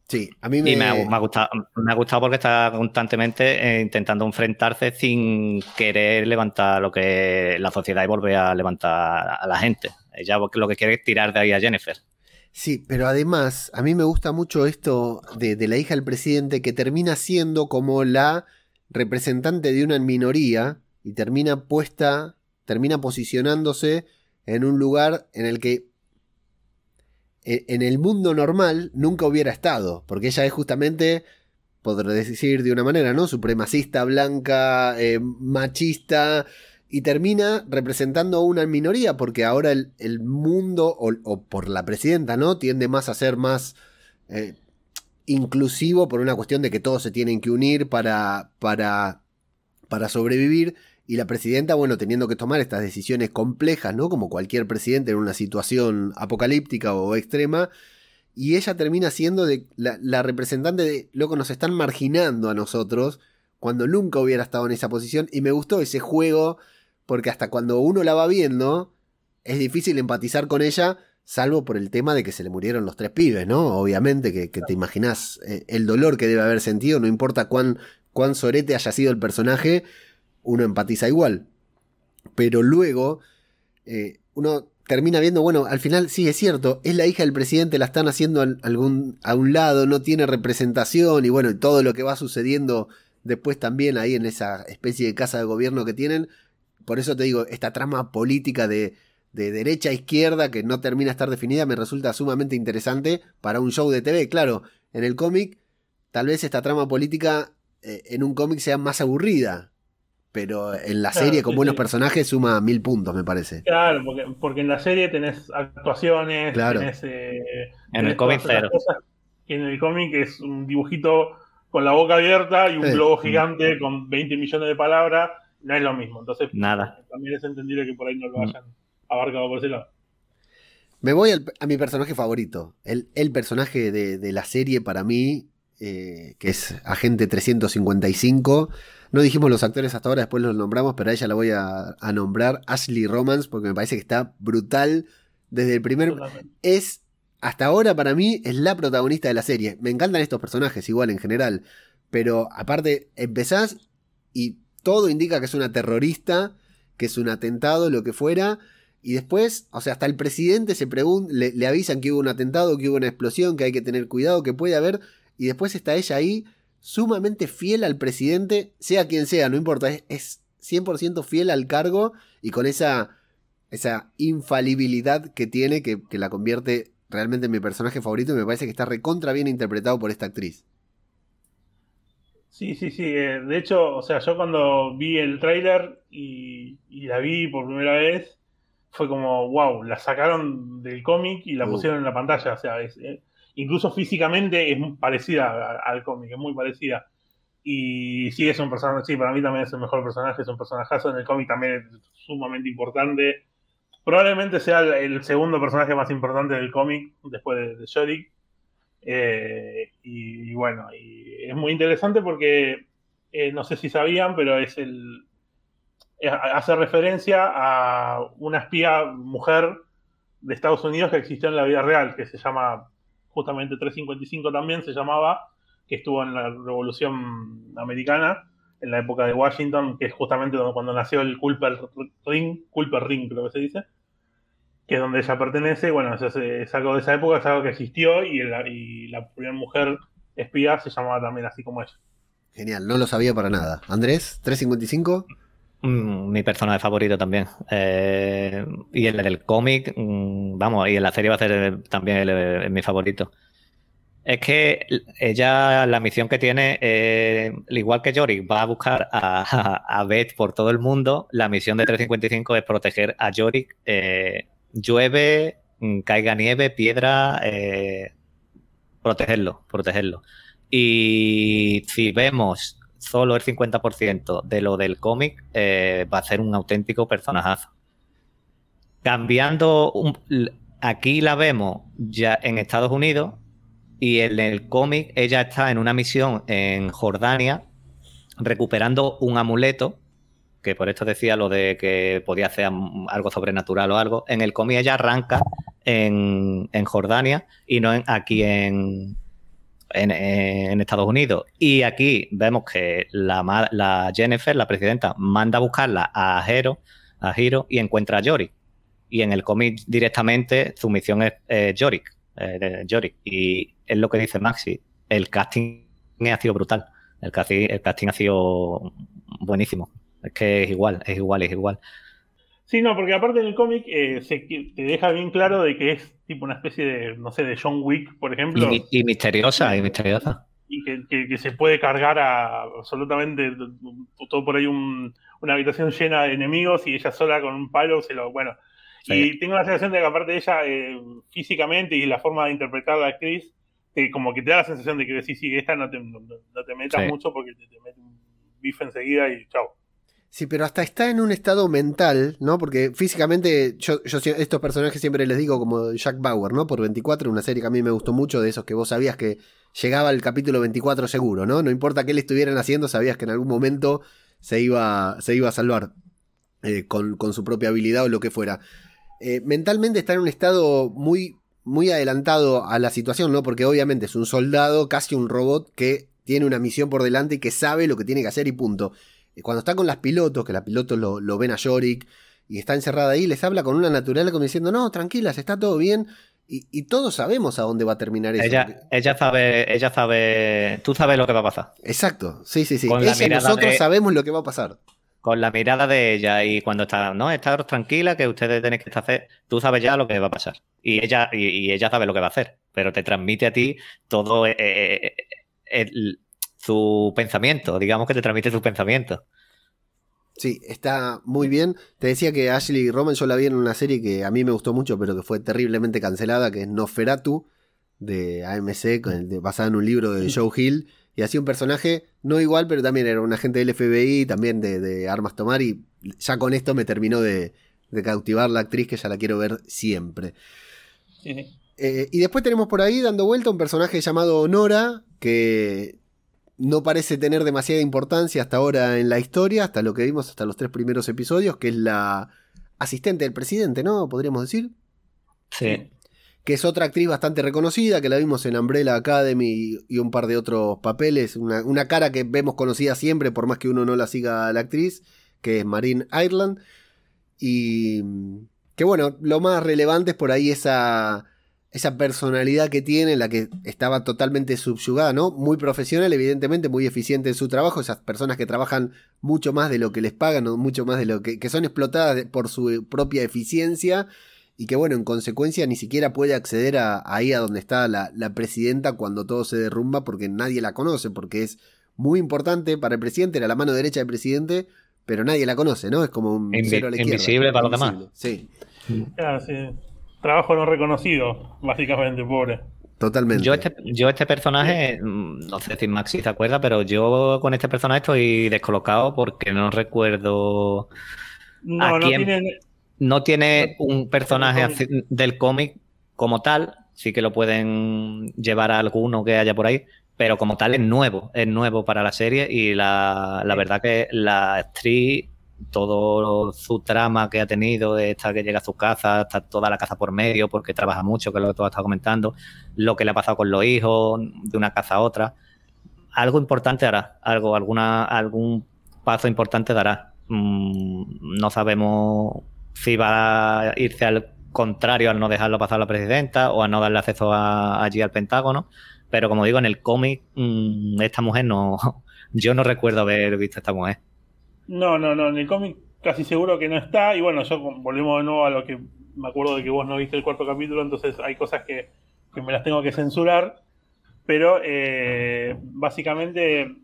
Sí, a mí me... Y me ha, gustado, me ha gustado porque está constantemente eh, intentando enfrentarse sin querer levantar lo que la sociedad y volver a levantar a la gente. Ella lo que quiere es tirar de ahí a Jennifer. Sí, pero además, a mí me gusta mucho esto de, la hija del presidente que termina siendo como la representante de una minoría y termina puesta, termina posicionándose en un lugar en el que e, en el mundo normal nunca hubiera estado, porque ella es justamente por decir de una manera, ¿no? Supremacista, blanca, eh, machista, y termina representando a una minoría, porque ahora el, mundo, o, por la presidenta, ¿no? Tiende más a ser más eh, inclusivo por una cuestión de que todos se tienen que unir para, para, para sobrevivir. Y la presidenta, bueno, teniendo que tomar estas decisiones complejas, ¿no? Como cualquier presidente en una situación apocalíptica o extrema, y ella termina siendo de la, representante de, loco, nos están marginando a nosotros cuando nunca hubiera estado en esa posición. Y me gustó ese juego porque hasta cuando uno la va viendo, es difícil empatizar con ella, salvo por el tema de que se le murieron los tres pibes, ¿no? Obviamente que, te imaginas eh, el dolor que debe haber sentido, no importa cuán, cuán sorete haya sido el personaje, uno empatiza igual. Pero luego, eh, uno termina viendo, bueno, al final sí es cierto, es la hija del presidente, la están haciendo a, algún, a un lado, no tiene representación y bueno, todo lo que va sucediendo después también ahí en esa especie de casa de gobierno que tienen. Por eso te digo, esta trama política de, de derecha a izquierda que no termina de estar definida me resulta sumamente interesante para un show de TV. Claro, en el cómic, tal vez esta trama política eh, en un cómic sea más aburrida, pero en la serie con buenos personajes suma mil puntos, me parece. Claro, porque, en la serie tenés actuaciones, claro. tenés, eh, en el cómic cero. y en el cómic es un dibujito con la boca abierta y un globo gigante con 20 millones de palabras, no es lo mismo. Entonces, Nada. también es entendible que por ahí no lo mm. hayan abarcado por ese lado. Me voy a mi personaje favorito. El, el personaje de, la serie para mí, eh, que es Agente 355 no dijimos los actores hasta ahora, después los nombramos, pero a ella la voy a, nombrar, Ashley Romance, porque me parece que está brutal desde el primer... Es, hasta ahora para mí, es la protagonista de la serie. Me encantan estos personajes igual en general, pero aparte empezás y todo indica que es una terrorista, que es un atentado, lo que fuera. Y después, o sea, hasta el presidente se pregunta, le, avisan que hubo un atentado, que hubo una explosión, que hay que tener cuidado, que puede haber. Y después está ella ahí sumamente fiel al presidente, sea quien sea, no importa, es, 100% fiel al cargo y con esa, esa infalibilidad que tiene que, la convierte realmente en mi personaje favorito y me parece que está recontra bien interpretado por esta actriz. Sí, sí, sí. Eh, de hecho, o sea, yo cuando vi el tráiler y, la vi por primera vez, fue como, wow, la sacaron del cómic y la uh. pusieron en la pantalla. O sea, es, eh, incluso físicamente es parecida al cómic, es muy parecida. Y sí, es un personaje, sí, para mí también es el mejor personaje, es un personajazo en el cómic también es sumamente importante. Probablemente sea el, segundo personaje más importante del cómic después de, de eh, y, bueno, y es muy interesante porque eh, no sé si sabían, pero es el. hace referencia a una espía mujer de Estados Unidos que existió en la vida real, que se llama justamente 355 también se llamaba, que estuvo en la Revolución Americana, en la época de Washington, que es justamente cuando nació el Culper Ring, Culper Ring creo que se dice, que es donde ella pertenece, bueno, es, algo de esa época, es algo que existió y, la primera mujer espía se llamaba también así como ella. Genial, no lo sabía para nada. Andrés, 355. Mm, mi personaje favorito también. Eh, y el del cómic, mm, vamos, y en la serie va a ser también mi favorito. Es que ella, la misión que tiene, eh, igual que Yorick, va a buscar a, Beth por todo el mundo. La misión de 355 es proteger a Yorick. Eh, llueve, mm, caiga nieve, piedra, protegerlo, protegerlo. Y si vemos solo el 50% de lo del cómic, eh, va a ser un auténtico personajazo. Cambiando, aquí la vemos ya en Estados Unidos y en el cómic ella está en una misión en Jordania recuperando un amuleto, que por esto decía lo de que podía hacer algo sobrenatural o algo. En el cómic ella arranca en, Jordania y no en, aquí en, en, Estados Unidos. Y aquí vemos que la, la, Jennifer, la presidenta, manda a buscarla a Hero, a Hiro y encuentra a Yorick. Y en el cómic directamente su misión es eh, Yorick, Y es lo que dice Maxi. El casting ha sido brutal. El casting, el casting ha sido buenísimo. Es que es igual, es igual, es igual. Sí, no, porque aparte en el cómic eh, te deja bien claro de que es tipo una especie de, no sé, de John Wick, por ejemplo. Y, misteriosa, y misteriosa. y que, se puede cargar a absolutamente todo por ahí una habitación llena de enemigos y ella sola con un palo se lo. Bueno. Y tengo la sensación de que, aparte de ella, eh, físicamente y la forma de interpretar a la actriz, como que te da la sensación de que sí, sí, esta no te, no, te metas mucho porque te, te mete un bife enseguida y chao. Sí, pero hasta está en un estado mental, ¿no? Porque físicamente, yo, yo estos personajes siempre les digo como Jack Bauer, ¿no? Por 24, una serie que a mí me gustó mucho, de esos que vos sabías que llegaba el capítulo 24 seguro, ¿no? No importa qué le estuvieran haciendo, sabías que en algún momento se iba, se iba a salvar eh, con, su propia habilidad o lo que fuera. Eh, mentalmente está en un estado muy, muy adelantado a la situación, ¿no? Porque obviamente es un soldado, casi un robot que tiene una misión por delante y que sabe lo que tiene que hacer y punto cuando está con las pilotos, que las pilotos lo, ven a Yorick y está encerrada ahí, les habla con una naturaleza como diciendo, no, tranquilas, está todo bien. Y, todos sabemos a dónde va a terminar eso. Ella, ella sabe, ella sabe, tú sabes lo que va a pasar. Exacto, sí, sí, sí. nosotros sabemos lo que va a pasar. Con la mirada de ella y cuando está, no, estaros tranquila, que ustedes tienen que estar, tú sabes ya lo que va a pasar. Y ella, y, ella sabe lo que va a hacer, pero te transmite a ti todo eh, eh, eh, su pensamiento, digamos que te transmite su pensamiento. Sí, está muy bien. Te decía que Ashley Roman yo la vi en una serie que a mí me gustó mucho, pero que fue terriblemente cancelada, que es Noferatu, de AMC, basada en un libro de Joe Hill. Y hacía un personaje, no igual, pero también era un agente del FBI, también de, armas tomar. Y ya con esto me terminó de, cautivar la actriz, que ya la quiero ver siempre. Eh, y después tenemos por ahí dando vuelta un personaje llamado Nora, que no parece tener demasiada importancia hasta ahora en la historia, hasta lo que vimos hasta los tres primeros episodios, que es la asistente del presidente, ¿no? Podríamos decir. Sí. Que es otra actriz bastante reconocida, que la vimos en Umbrella Academy y un par de otros papeles. Una, cara que vemos conocida siempre, por más que uno no la siga a la actriz, que es Marine Ireland. Y que bueno, lo más relevante es por ahí esa esa personalidad que tiene, la que estaba totalmente subyugada, ¿no? Muy profesional, evidentemente, muy eficiente en su trabajo, esas personas que trabajan mucho más de lo que les pagan, mucho más de lo que, que son explotadas por su propia eficiencia y que, bueno, en consecuencia ni siquiera puede acceder a, ahí a donde está la, presidenta cuando todo se derrumba porque nadie la conoce, porque es muy importante para el presidente, era la mano derecha del presidente, pero nadie la conoce, ¿no? Es como un cero a la Invisible para los demás. Sí. Ah, sí trabajo no reconocido, básicamente, pobre. Totalmente. Yo este, yo este personaje, mm, no sé si Maxi te acuerda, pero yo con este personaje estoy descolocado porque no recuerdo no, a no quién. no tiene un personaje del cómic como tal, sí que lo pueden llevar a alguno que haya por ahí, pero como tal es nuevo, es nuevo para la serie y la, la verdad que la actriz todo su trama que ha tenido, de esta que llega a su casa, está toda la casa por medio, porque trabaja mucho, que es lo que tú has estado comentando, lo que le ha pasado con los hijos, de una casa a otra. Algo importante hará, algo, alguna, algún paso importante dará. Mm, no sabemos si va a irse al contrario al no dejarlo pasar a la presidenta o a no darle acceso allí al Pentágono. Pero como digo, en el cómic, mm, esta mujer no. Yo no recuerdo haber visto a esta mujer. No, no, no, en el cómic casi seguro que no está. Y bueno, yo volvemos de nuevo a lo que me acuerdo de que vos no viste el cuarto capítulo, entonces hay cosas que, me las tengo que censurar. Pero eh, básicamente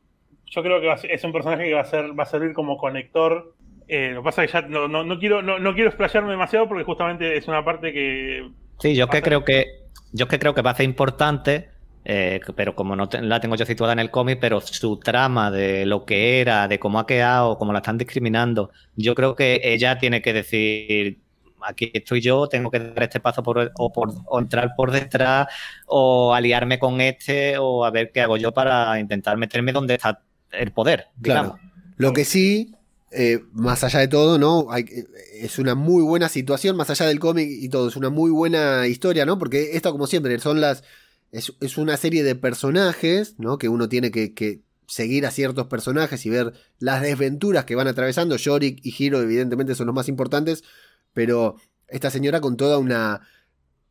yo creo que es un personaje que va a, ser, va a servir como conector. Eh, lo que pasa es que ya no, no, quiero, no, no quiero explayarme demasiado porque justamente es una parte que... Sí, yo que creo que yo que creo que va a ser importante eh, pero como no la tengo yo situada en el cómic, pero su trama de lo que era, de cómo ha quedado, cómo la están discriminando, yo creo que ella tiene que decir, aquí estoy yo, tengo que dar este paso por, o, por, entrar por detrás, o aliarme con este, o a ver qué hago yo para intentar meterme donde está el poder, digamos. Lo que sí, eh, más allá de todo, ¿no? es una muy buena situación, más allá del cómic y todo, es una muy buena historia, ¿no? Porque esto, como siempre, son las es, una serie de personajes, ¿no? Que uno tiene que, seguir a ciertos personajes y ver las desventuras que van atravesando. Yorick y Hiro, evidentemente, son los más importantes, pero esta señora con toda una,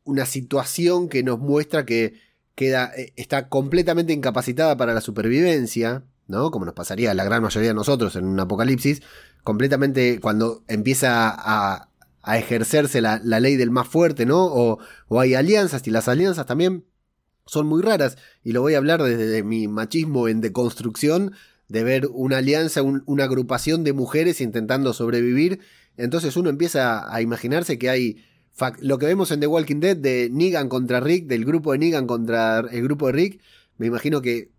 una situación que nos muestra que queda, eh, está completamente incapacitada para la supervivencia, ¿no? Como nos pasaría a la gran mayoría de nosotros en un apocalipsis, completamente cuando empieza a, ejercerse la, ley del más fuerte, ¿no? O, o hay alianzas y las alianzas también son muy raras. Y lo voy a hablar desde mi machismo en deconstrucción, de ver una alianza, una agrupación de mujeres intentando sobrevivir. Entonces uno empieza a imaginarse que hay lo que vemos en The Walking Dead de Negan contra Rick, del grupo de Negan contra el grupo de Rick. Me imagino que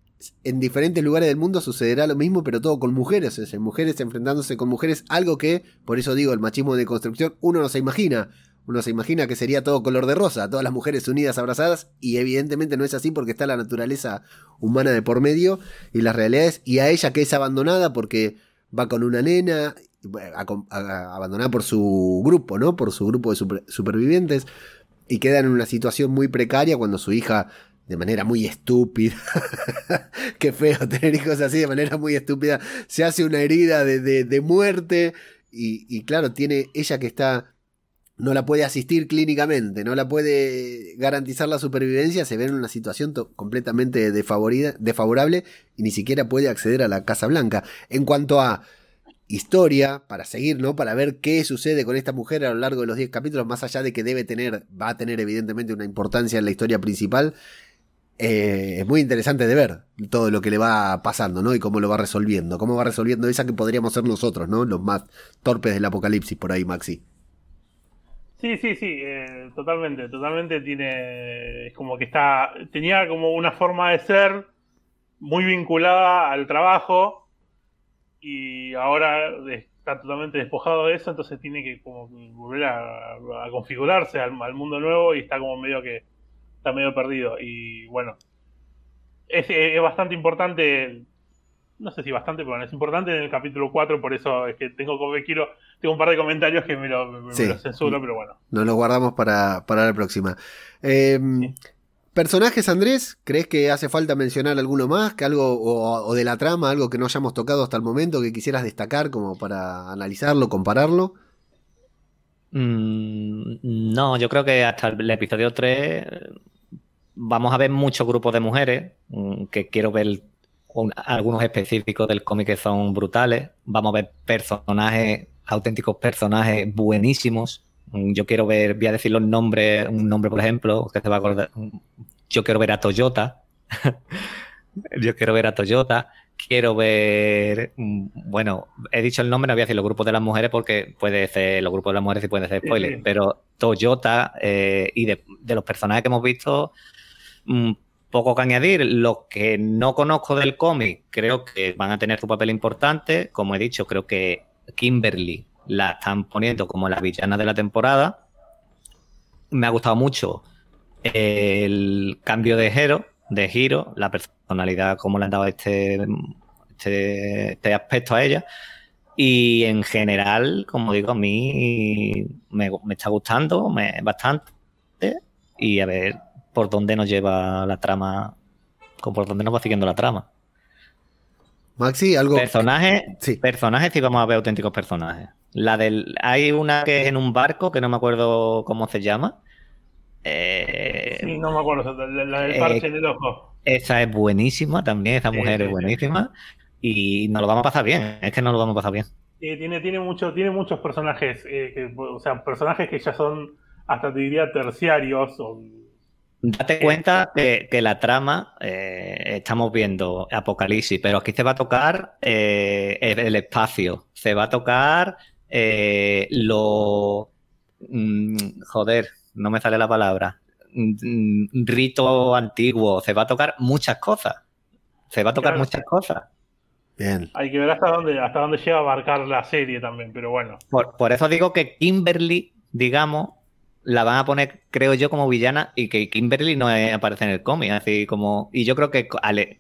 en diferentes lugares del mundo sucederá lo mismo, pero todo con mujeres, es mujeres enfrentándose con mujeres, algo que, por eso digo, el machismo de construcción, uno no se imagina. Uno se imagina que sería todo color de rosa, todas las mujeres unidas, abrazadas, y evidentemente no es así porque está la naturaleza humana de por medio y las realidades, y a ella que es abandonada porque va con una nena, abandonada por su grupo, ¿no? Por su grupo de supervivientes, y queda en una situación muy precaria cuando su hija de manera muy estúpida. Qué feo tener hijos así de manera muy estúpida. Se hace una herida de, muerte. Y, y, claro, tiene ella que está no la puede asistir clínicamente, no la puede garantizar la supervivencia, se ve en una situación completamente desfavorable y ni siquiera puede acceder a la Casa Blanca. En cuanto a historia, para seguir, ¿no? Para ver qué sucede con esta mujer a lo largo de los 10 capítulos, más allá de que debe tener, va a tener evidentemente una importancia en la historia principal, eh, es muy interesante de ver todo lo que le va pasando, ¿no? Y cómo lo va resolviendo, cómo va resolviendo esa que podríamos ser nosotros, ¿no? Los más torpes del apocalipsis por ahí, Maxi. Sí, sí, sí, eh, totalmente, totalmente tiene, es como que está, tenía como una forma de ser muy vinculada al trabajo y ahora está totalmente despojado de eso, entonces tiene que como volver a, configurarse al, mundo nuevo y está como medio que, está medio perdido. Y bueno, es, es bastante importante no sé si bastante, pero bueno, es importante en el capítulo 4, por eso es que tengo quiero, tengo un par de comentarios que me lo, censuro, pero bueno. Nos lo guardamos para, la próxima. Em, ¿Personajes, Andrés? ¿Crees que hace falta mencionar alguno más? que algo o, de la trama, algo que no hayamos tocado hasta el momento, que quisieras destacar como para analizarlo, compararlo? Mm, no, yo creo que hasta el episodio 3 vamos a ver muchos grupos de mujeres, mm, que quiero ver algunos específicos del cómic que son brutales. Vamos a ver personajes, auténticos personajes buenísimos. Mm, yo quiero ver, voy a decir los nombres, un nombre por ejemplo, que se va a acordar. Yo quiero ver a Toyota. Yo quiero ver a Toyota. Quiero ver. Mm, bueno, he dicho el nombre, no voy a decir los grupos de las mujeres porque puede ser. Los grupos de las mujeres y puede ser spoiler. Pero Toyota eh, y de, de, los personajes que hemos visto, mm, poco que añadir. Lo que no conozco del cómic, creo que van a tener su papel importante. Como he dicho, creo que Kimberly la están poniendo como la villana de la temporada. Me ha gustado mucho el cambio de giro, de giro, la personalidad, como le han dado este, este, este, aspecto a ella. Y en general, como digo, a mí me, está gustando bastante. Y a ver por dónde nos lleva la trama, por dónde nos va siguiendo la trama. Maxi, algo. Personajes, sí. personajes, sí vamos a ver auténticos personajes. La del, hay una que es en un barco que no me acuerdo cómo se llama. Eh, sí, no me acuerdo, la, del parche en el ojo. Esa es buenísima también, esa mujer es buenísima. Y nos lo vamos a pasar bien, es que nos lo vamos a pasar bien. tiene, tiene, mucho, tiene muchos personajes, eh, o sea, personajes que ya son hasta te diría terciarios o Date cuenta que, la trama, eh, estamos viendo Apocalipsis, pero aquí se va a tocar eh, el, espacio, se va a tocar eh, lo... Mm, joder, no me sale la palabra. Mm, rito antiguo, se va a tocar muchas cosas. Se va a tocar muchas cosas. Bien. Hay que ver hasta dónde, hasta dónde llega a abarcar la serie también, pero bueno. por eso digo que Kimberly, digamos, la van a poner, creo yo, como villana y que Kimberly no aparece en el cómic. Así como. Y yo creo que,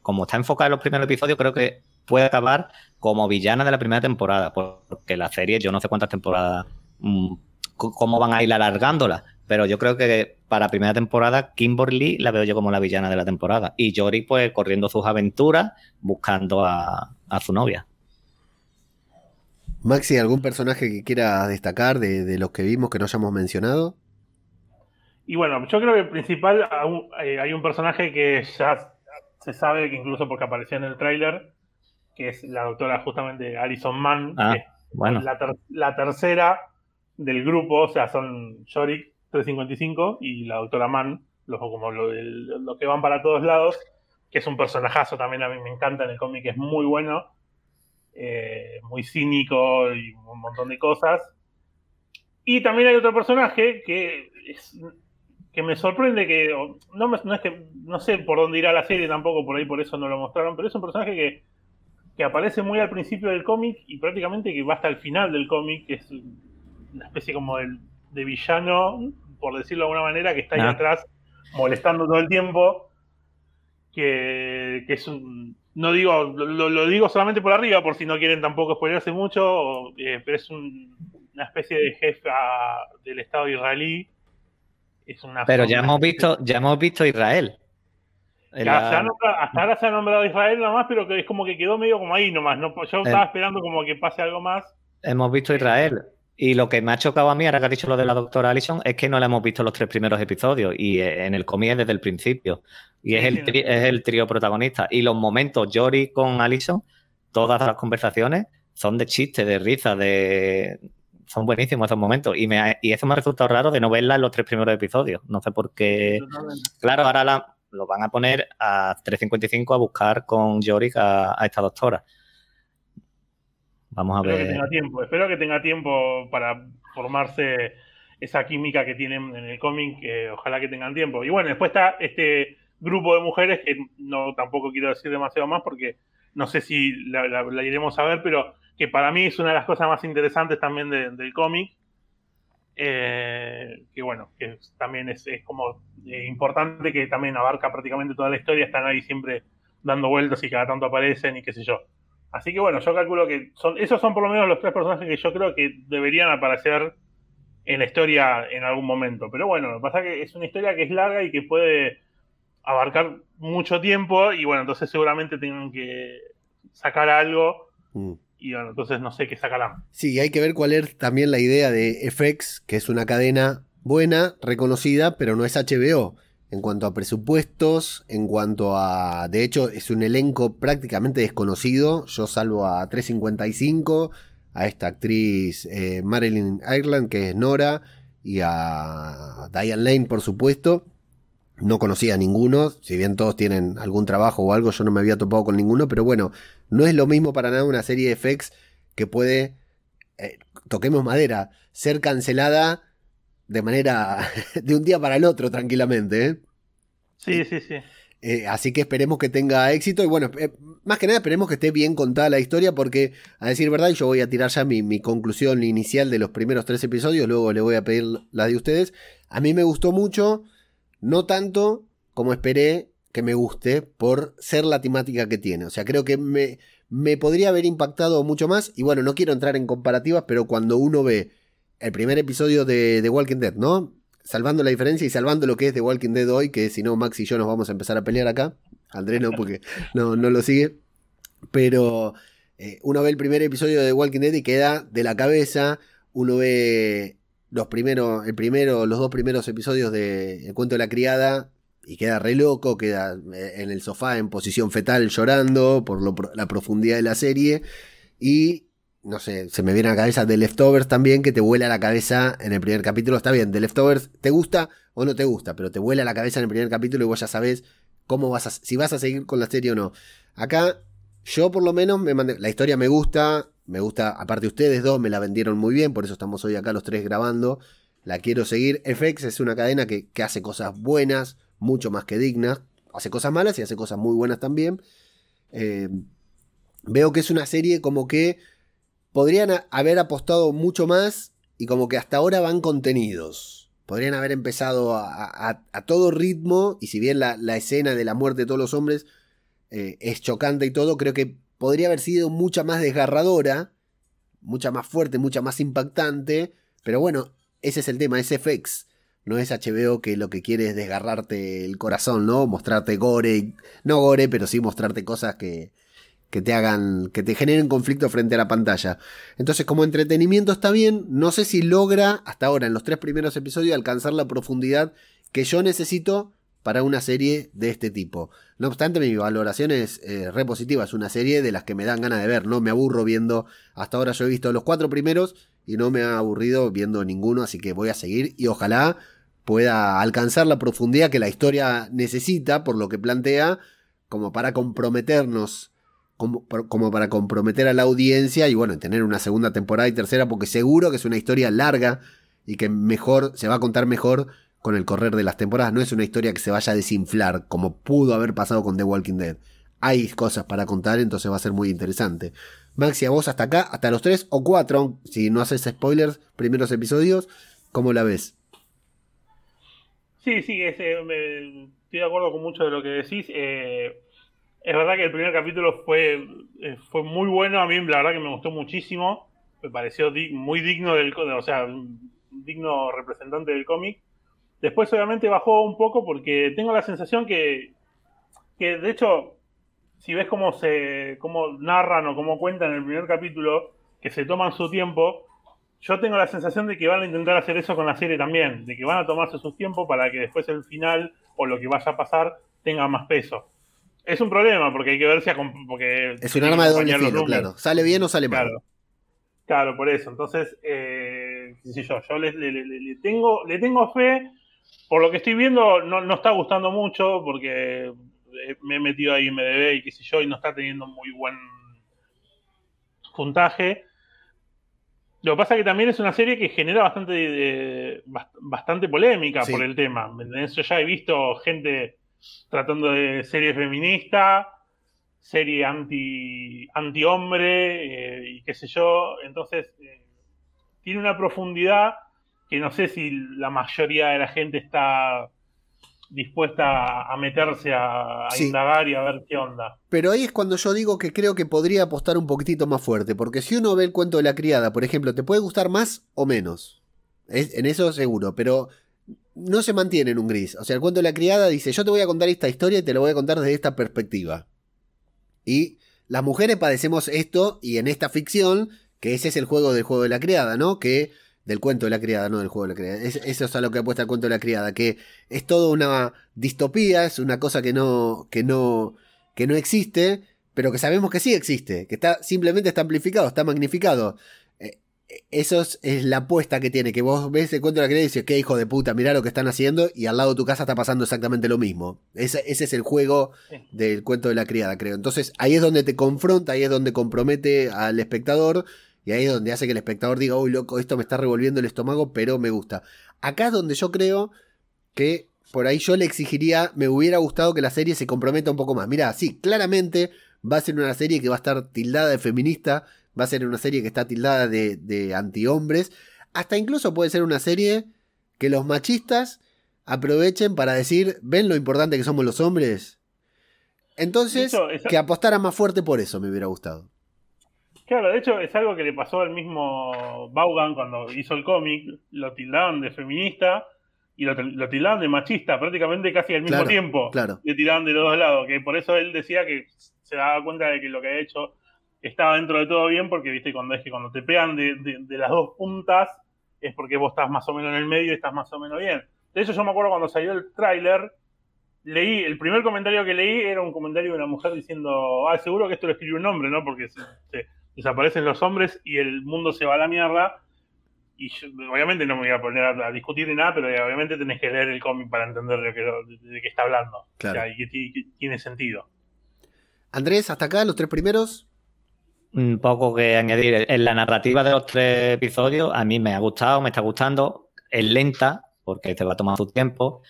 como está enfocada en los primeros episodios, creo que puede acabar como villana de la primera temporada. Porque la serie, yo no sé cuántas temporadas. Mm, cómo van a ir alargándola. Pero yo creo que para primera temporada, Kimberly la veo yo como la villana de la temporada. Y Jory, pues, corriendo sus aventuras, buscando a, su novia. Maxi, ¿algún personaje que quiera destacar de, de los que vimos que no hayamos mencionado? Y bueno, yo creo que principal eh, hay un personaje que ya se sabe que incluso porque apareció en el tráiler, que es la doctora justamente Alison Mann, ah, que es bueno. la, tercera del grupo, o sea, son Yorick 355 y la doctora Mann los, como lo, lo, que van para todos lados, que es un personajazo también a mí me encanta en el cómic, es muy bueno, eh, muy cínico y un montón de cosas. Y también hay otro personaje que que me sorprende que no, no es que no sé por dónde irá la serie tampoco por ahí por eso no lo mostraron pero es un personaje que, que aparece muy al principio del cómic y prácticamente que va hasta el final del cómic que es una especie como de, de villano por decirlo de alguna manera que está ahí ah. atrás molestando todo el tiempo que, que es un no digo lo, digo solamente por arriba por si no quieren tampoco spoilerse mucho eh, pero es una especie de jefe del estado israelí pero ya hemos visto, ya hemos visto Israel. hasta ahora se ha nombrado Israel nomás, pero que es como que quedó medio como ahí nomás. ¿no? Yo estaba esperando como que pase algo más. Hemos visto Israel. Y lo que me ha chocado a mí, ahora que ha dicho lo de la doctora Allison, es que no le hemos visto los tres primeros episodios. Y eh, en el cómic es desde el principio. Y es, el es el trío protagonista. Y los momentos, Jory con Allison, todas las conversaciones son de chiste, de risa, de, son buenísimos esos momentos. Y, me, y eso me ha resultado raro de no verla en los tres primeros episodios. No sé por qué. Claro, ahora la, lo van a poner a 3.55 a buscar con Yorick a, esta doctora. Vamos a espero ver. Que tenga tiempo, espero que tenga tiempo para formarse esa química que tienen en el cómic. ojalá que tengan tiempo. Y bueno, después está este grupo de mujeres que no tampoco quiero decir demasiado más porque no sé si la iremos a ver, pero que para mí es una de las cosas más interesantes también del cómic. Eh, que bueno, que también es, como eh, importante que también abarca prácticamente toda la historia, están ahí siempre dando vueltas y cada tanto aparecen y qué sé yo. Así que bueno, yo calculo que son, esos son por lo menos los tres personajes que yo creo que deberían aparecer en la historia en algún momento. Pero bueno, lo que pasa es que es una historia que es larga y que puede abarcar mucho tiempo y bueno, entonces seguramente tienen que sacar algo mm y bueno, entonces no sé qué sacarán. Sí, hay que ver cuál es también la idea de FX, que es una cadena buena, reconocida, pero no es HBO. En cuanto a presupuestos, en cuanto a... De hecho, es un elenco prácticamente desconocido. Yo salvo a 355, a esta actriz eh, Marilyn Ireland, que es Nora, y a Diane Lane, por supuesto. No conocía a ninguno, si bien todos tienen algún trabajo o algo, yo no me había topado con ninguno, pero bueno, no es lo mismo para nada una serie de FX que puede, eh, toquemos madera, ser cancelada de manera de un día para el otro tranquilamente. ¿eh? Sí, sí, sí. Eh, así que esperemos que tenga éxito y bueno, más que nada esperemos que esté bien contada la historia porque a decir verdad yo voy a tirar ya mi, mi, conclusión inicial de los primeros tres episodios, luego le voy a pedir la de ustedes. A mí me gustó mucho, no tanto como esperé que me guste por ser la temática que tiene. O sea, creo que me, me podría haber impactado mucho más. Y bueno, no quiero entrar en comparativas, pero cuando uno ve el primer episodio de The Walking Dead, ¿no? Salvando la diferencia y salvando lo que es The Walking Dead hoy, que si no, Max y yo nos vamos a empezar a pelear acá. Andrés no, porque no, no lo sigue. Pero eh, uno ve el primer episodio de Walking Dead y queda de la cabeza. Uno ve los primeros, el primero, los dos primeros episodios de El cuento de la criada y queda re loco, queda eh, en el sofá en posición fetal llorando por la profundidad de la serie y no sé, se me viene a la cabeza The Leftovers también, que te vuela la cabeza en el primer capítulo. Está bien, The Leftovers te gusta o no te gusta, pero te vuela la cabeza en el primer capítulo y vos ya sabés cómo vas a, si vas a seguir con la serie o no. Acá, yo por lo menos me mandé, la historia me gusta, me gusta, aparte ustedes dos me la vendieron muy bien, por eso estamos hoy acá los tres grabando. La quiero seguir. FX es una cadena que, hace cosas buenas, mucho más que dignas. Hace cosas malas y hace cosas muy buenas también. Eh, veo que es una serie como que podrían haber apostado mucho más y como que hasta ahora van contenidos. Podrían haber empezado a, todo ritmo y si bien la, escena de la muerte de todos los hombres eh, es chocante y todo, creo que podría haber sido mucha más desgarradora, mucha más fuerte, mucha más impactante, pero bueno, ese es el tema, es FX. No es HBO que lo que quiere es desgarrarte el corazón, ¿no? Mostrarte gore, no gore, pero sí mostrarte cosas que, que te hagan, que te generen conflicto frente a la pantalla. Entonces, como entretenimiento está bien, no sé si logra, hasta ahora, en los tres primeros episodios, alcanzar la profundidad que yo necesito para una serie de este tipo. No obstante, mi valoración es eh, re positiva. Es una serie de las que me dan ganas de ver. No me aburro viendo. Hasta ahora yo he visto los cuatro primeros y no me ha aburrido viendo ninguno. Así que voy a seguir y ojalá pueda alcanzar la profundidad que la historia necesita, por lo que plantea, como para comprometernos, como, como para comprometer a la audiencia y bueno, tener una segunda temporada y tercera, porque seguro que es una historia larga y que mejor, se va a contar mejor con el correr de las temporadas. No es una historia que se vaya a desinflar, como pudo haber pasado con The Walking Dead. Hay cosas para contar, entonces va a ser muy interesante. Maxi, a vos hasta acá, hasta los tres o cuatro, si no haces spoilers, primeros episodios, ¿cómo la ves? Sí, sí, eh, estoy de acuerdo con mucho de lo que decís. Eh, es verdad que el primer capítulo fue, eh, fue muy bueno, a mí la verdad que me gustó muchísimo, me pareció muy digno del, o sea, digno representante del cómic. Después obviamente bajó un poco porque tengo la sensación que, que de hecho, si ves cómo se cómo narran o cómo cuentan en el primer capítulo, que se toman su tiempo, yo tengo la sensación de que van a intentar hacer eso con la serie también, de que van a tomarse su tiempo para que después el final o lo que vaya a pasar tenga más peso. Es un problema porque hay que ver si porque es un arma de doble filo, claro. Sale bien o sale mal. Claro, claro por eso. Entonces, eh, yo, yo le, tengo, le tengo fe. Por lo que estoy viendo, no, no está gustando mucho porque me he metido ahí en MDB y qué sé yo, y no está teniendo muy buen puntaje. Lo que pasa es que también es una serie que genera bastante, bastante polémica por el tema. Yo ya he visto gente tratando de serie feminista, serie anti, anti hombre eh, y qué sé yo. Entonces, eh, tiene una profundidad que no sé si la mayoría de la gente está dispuesta a meterse a, indagar y a ver qué onda. Pero ahí es cuando yo digo que creo que podría apostar un poquitito más fuerte, porque si uno ve el cuento de la criada, por ejemplo, te puede gustar más o menos. en eso seguro, pero no se mantiene en un gris. O sea, el cuento de la criada dice, yo te voy a contar esta historia y te lo voy a contar desde esta perspectiva. Y las mujeres padecemos esto y en esta ficción, que ese es el juego del juego de la criada, ¿no? Que del cuento de la criada, no del juego de la criada. eso es a lo que apuesta el cuento de la criada, que es toda una distopía, es una cosa que no, que no, que no existe, pero que sabemos que sí existe, que está, simplemente está amplificado, está magnificado. Eh, eso es, la apuesta que tiene, que vos ves el cuento de la criada y dices, qué hijo de puta, mirá lo que están haciendo, y al lado de tu casa está pasando exactamente lo mismo. Ese, ese es el juego del cuento de la criada, creo. Entonces ahí es donde te confronta, ahí es donde compromete al espectador y ahí es donde hace que el espectador diga, uy, loco, esto me está revolviendo el estómago, pero me gusta. Acá es donde yo creo que por ahí yo le exigiría, me hubiera gustado que la serie se comprometa un poco más. Mira, sí, claramente va a ser una serie que va a estar tildada de feminista, va a ser una serie que está tildada de, de antihombres, hasta incluso puede ser una serie que los machistas aprovechen para decir, ven lo importante que somos los hombres. Entonces, que apostara más fuerte por eso me hubiera gustado. Claro, de hecho es algo que le pasó al mismo Vaughan cuando hizo el cómic, lo tildaban de feminista y lo, lo, tildaban de machista prácticamente casi al mismo tiempo. Claro. Le tiraban de los dos lados, que por eso él decía que se daba cuenta de que lo que ha hecho estaba dentro de todo bien, porque viste cuando es que cuando te pegan de, de, las dos puntas es porque vos estás más o menos en el medio y estás más o menos bien. De hecho yo me acuerdo cuando salió el tráiler, leí, el primer comentario que leí era un comentario de una mujer diciendo, ah, seguro que esto lo escribió un hombre, ¿no? Porque se, desaparecen los hombres y el mundo se va a la mierda. Y obviamente no me voy a poner a, discutir ni nada, pero obviamente tenés que leer el cómic para entender de, qué está hablando. y que, tiene sentido. Andrés, hasta acá, los tres primeros. Un poco que añadir. En la narrativa de los tres episodios, a mí me ha gustado, me está gustando. Es lenta, porque te va a tomar su tiempo.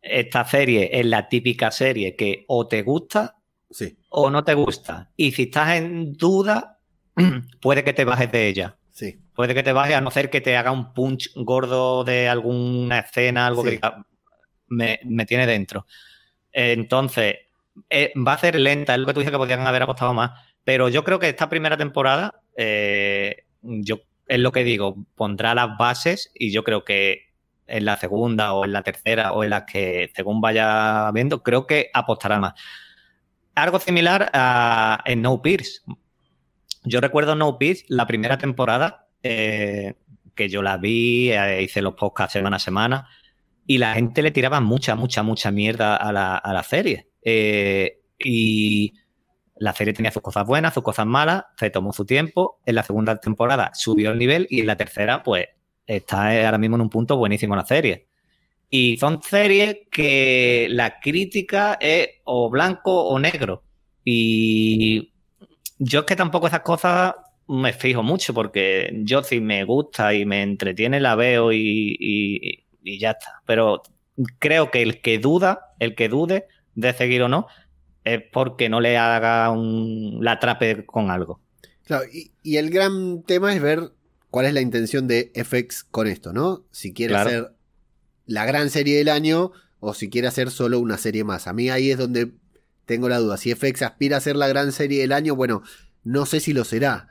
Esta serie es la típica serie que o te gusta sí. o no te gusta. Y si estás en duda, puede que te bajes de ella. Sí. Puede que te bajes a no ser que te haga un punch gordo de alguna escena, algo que me, tiene dentro. Entonces, eh, va a ser lenta, es lo que tú dices que podrían haber apostado más. Pero yo creo que esta primera temporada, eh, yo es lo que digo, pondrá las bases y yo creo que en la segunda o en la tercera o en las que según vaya viendo, creo que apostará más. Algo similar a en No Pierce. Yo recuerdo No Peace, la primera temporada, eh, que yo la vi, eh, hice los podcasts semana a semana, y la gente le tiraba mucha, mucha, mucha mierda a la, serie. Eh, y la serie tenía sus cosas buenas, sus cosas malas, se tomó su tiempo. En la segunda temporada subió el nivel y en la tercera, pues, está ahora mismo en un punto buenísimo la serie. Y son series que la crítica es o blanco o negro. Y yo es que tampoco esas cosas me fijo mucho porque yo si me gusta y me entretiene la veo y, ya está. Pero creo que el que duda, el que dude de seguir o no, es porque no le haga un, la atrape con algo. Claro, y, el gran tema es ver cuál es la intención de FX con esto, ¿no? Si quiere hacer la gran serie del año o si quiere hacer solo una serie más. A mí ahí es donde tengo la duda. Si FX aspira a ser la gran serie del año, bueno, no sé si lo será.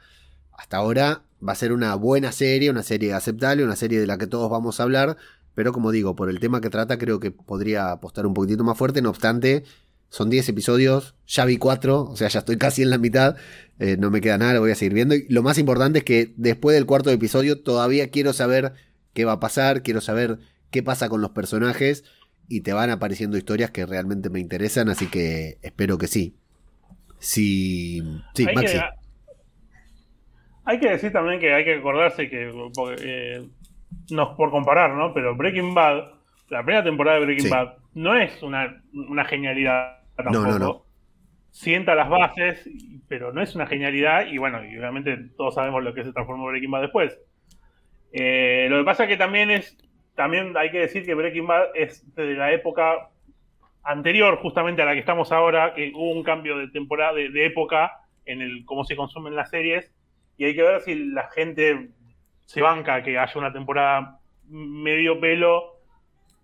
Hasta ahora va a ser una buena serie, una serie aceptable, una serie de la que todos vamos a hablar, pero como digo, por el tema que trata creo que podría apostar un poquitito más fuerte, no obstante, son 10 episodios, ya vi 4, o sea, ya estoy casi en la mitad, eh, no me queda nada, lo voy a seguir viendo. Y lo más importante es que después del cuarto episodio todavía quiero saber qué va a pasar, quiero saber qué pasa con los personajes y te van apareciendo historias que realmente me interesan, así que espero que sí. Sí, sí, Maxi. Hay que decir también que hay que acordarse que, eh, no por comparar, ¿no? Pero Breaking Bad, la primera temporada de Breaking Bad, no es una, genialidad tampoco. No, no, Sienta las bases, pero no es una genialidad. Y bueno, y obviamente todos sabemos lo que se transformó Breaking Bad después. Eh, lo que pasa que también es, también hay que decir que Breaking Bad es de la época anterior justamente a la que estamos ahora, que hubo un cambio de temporada, de, de época en el cómo se consumen las series y hay que ver si la gente se banca que haya una temporada medio pelo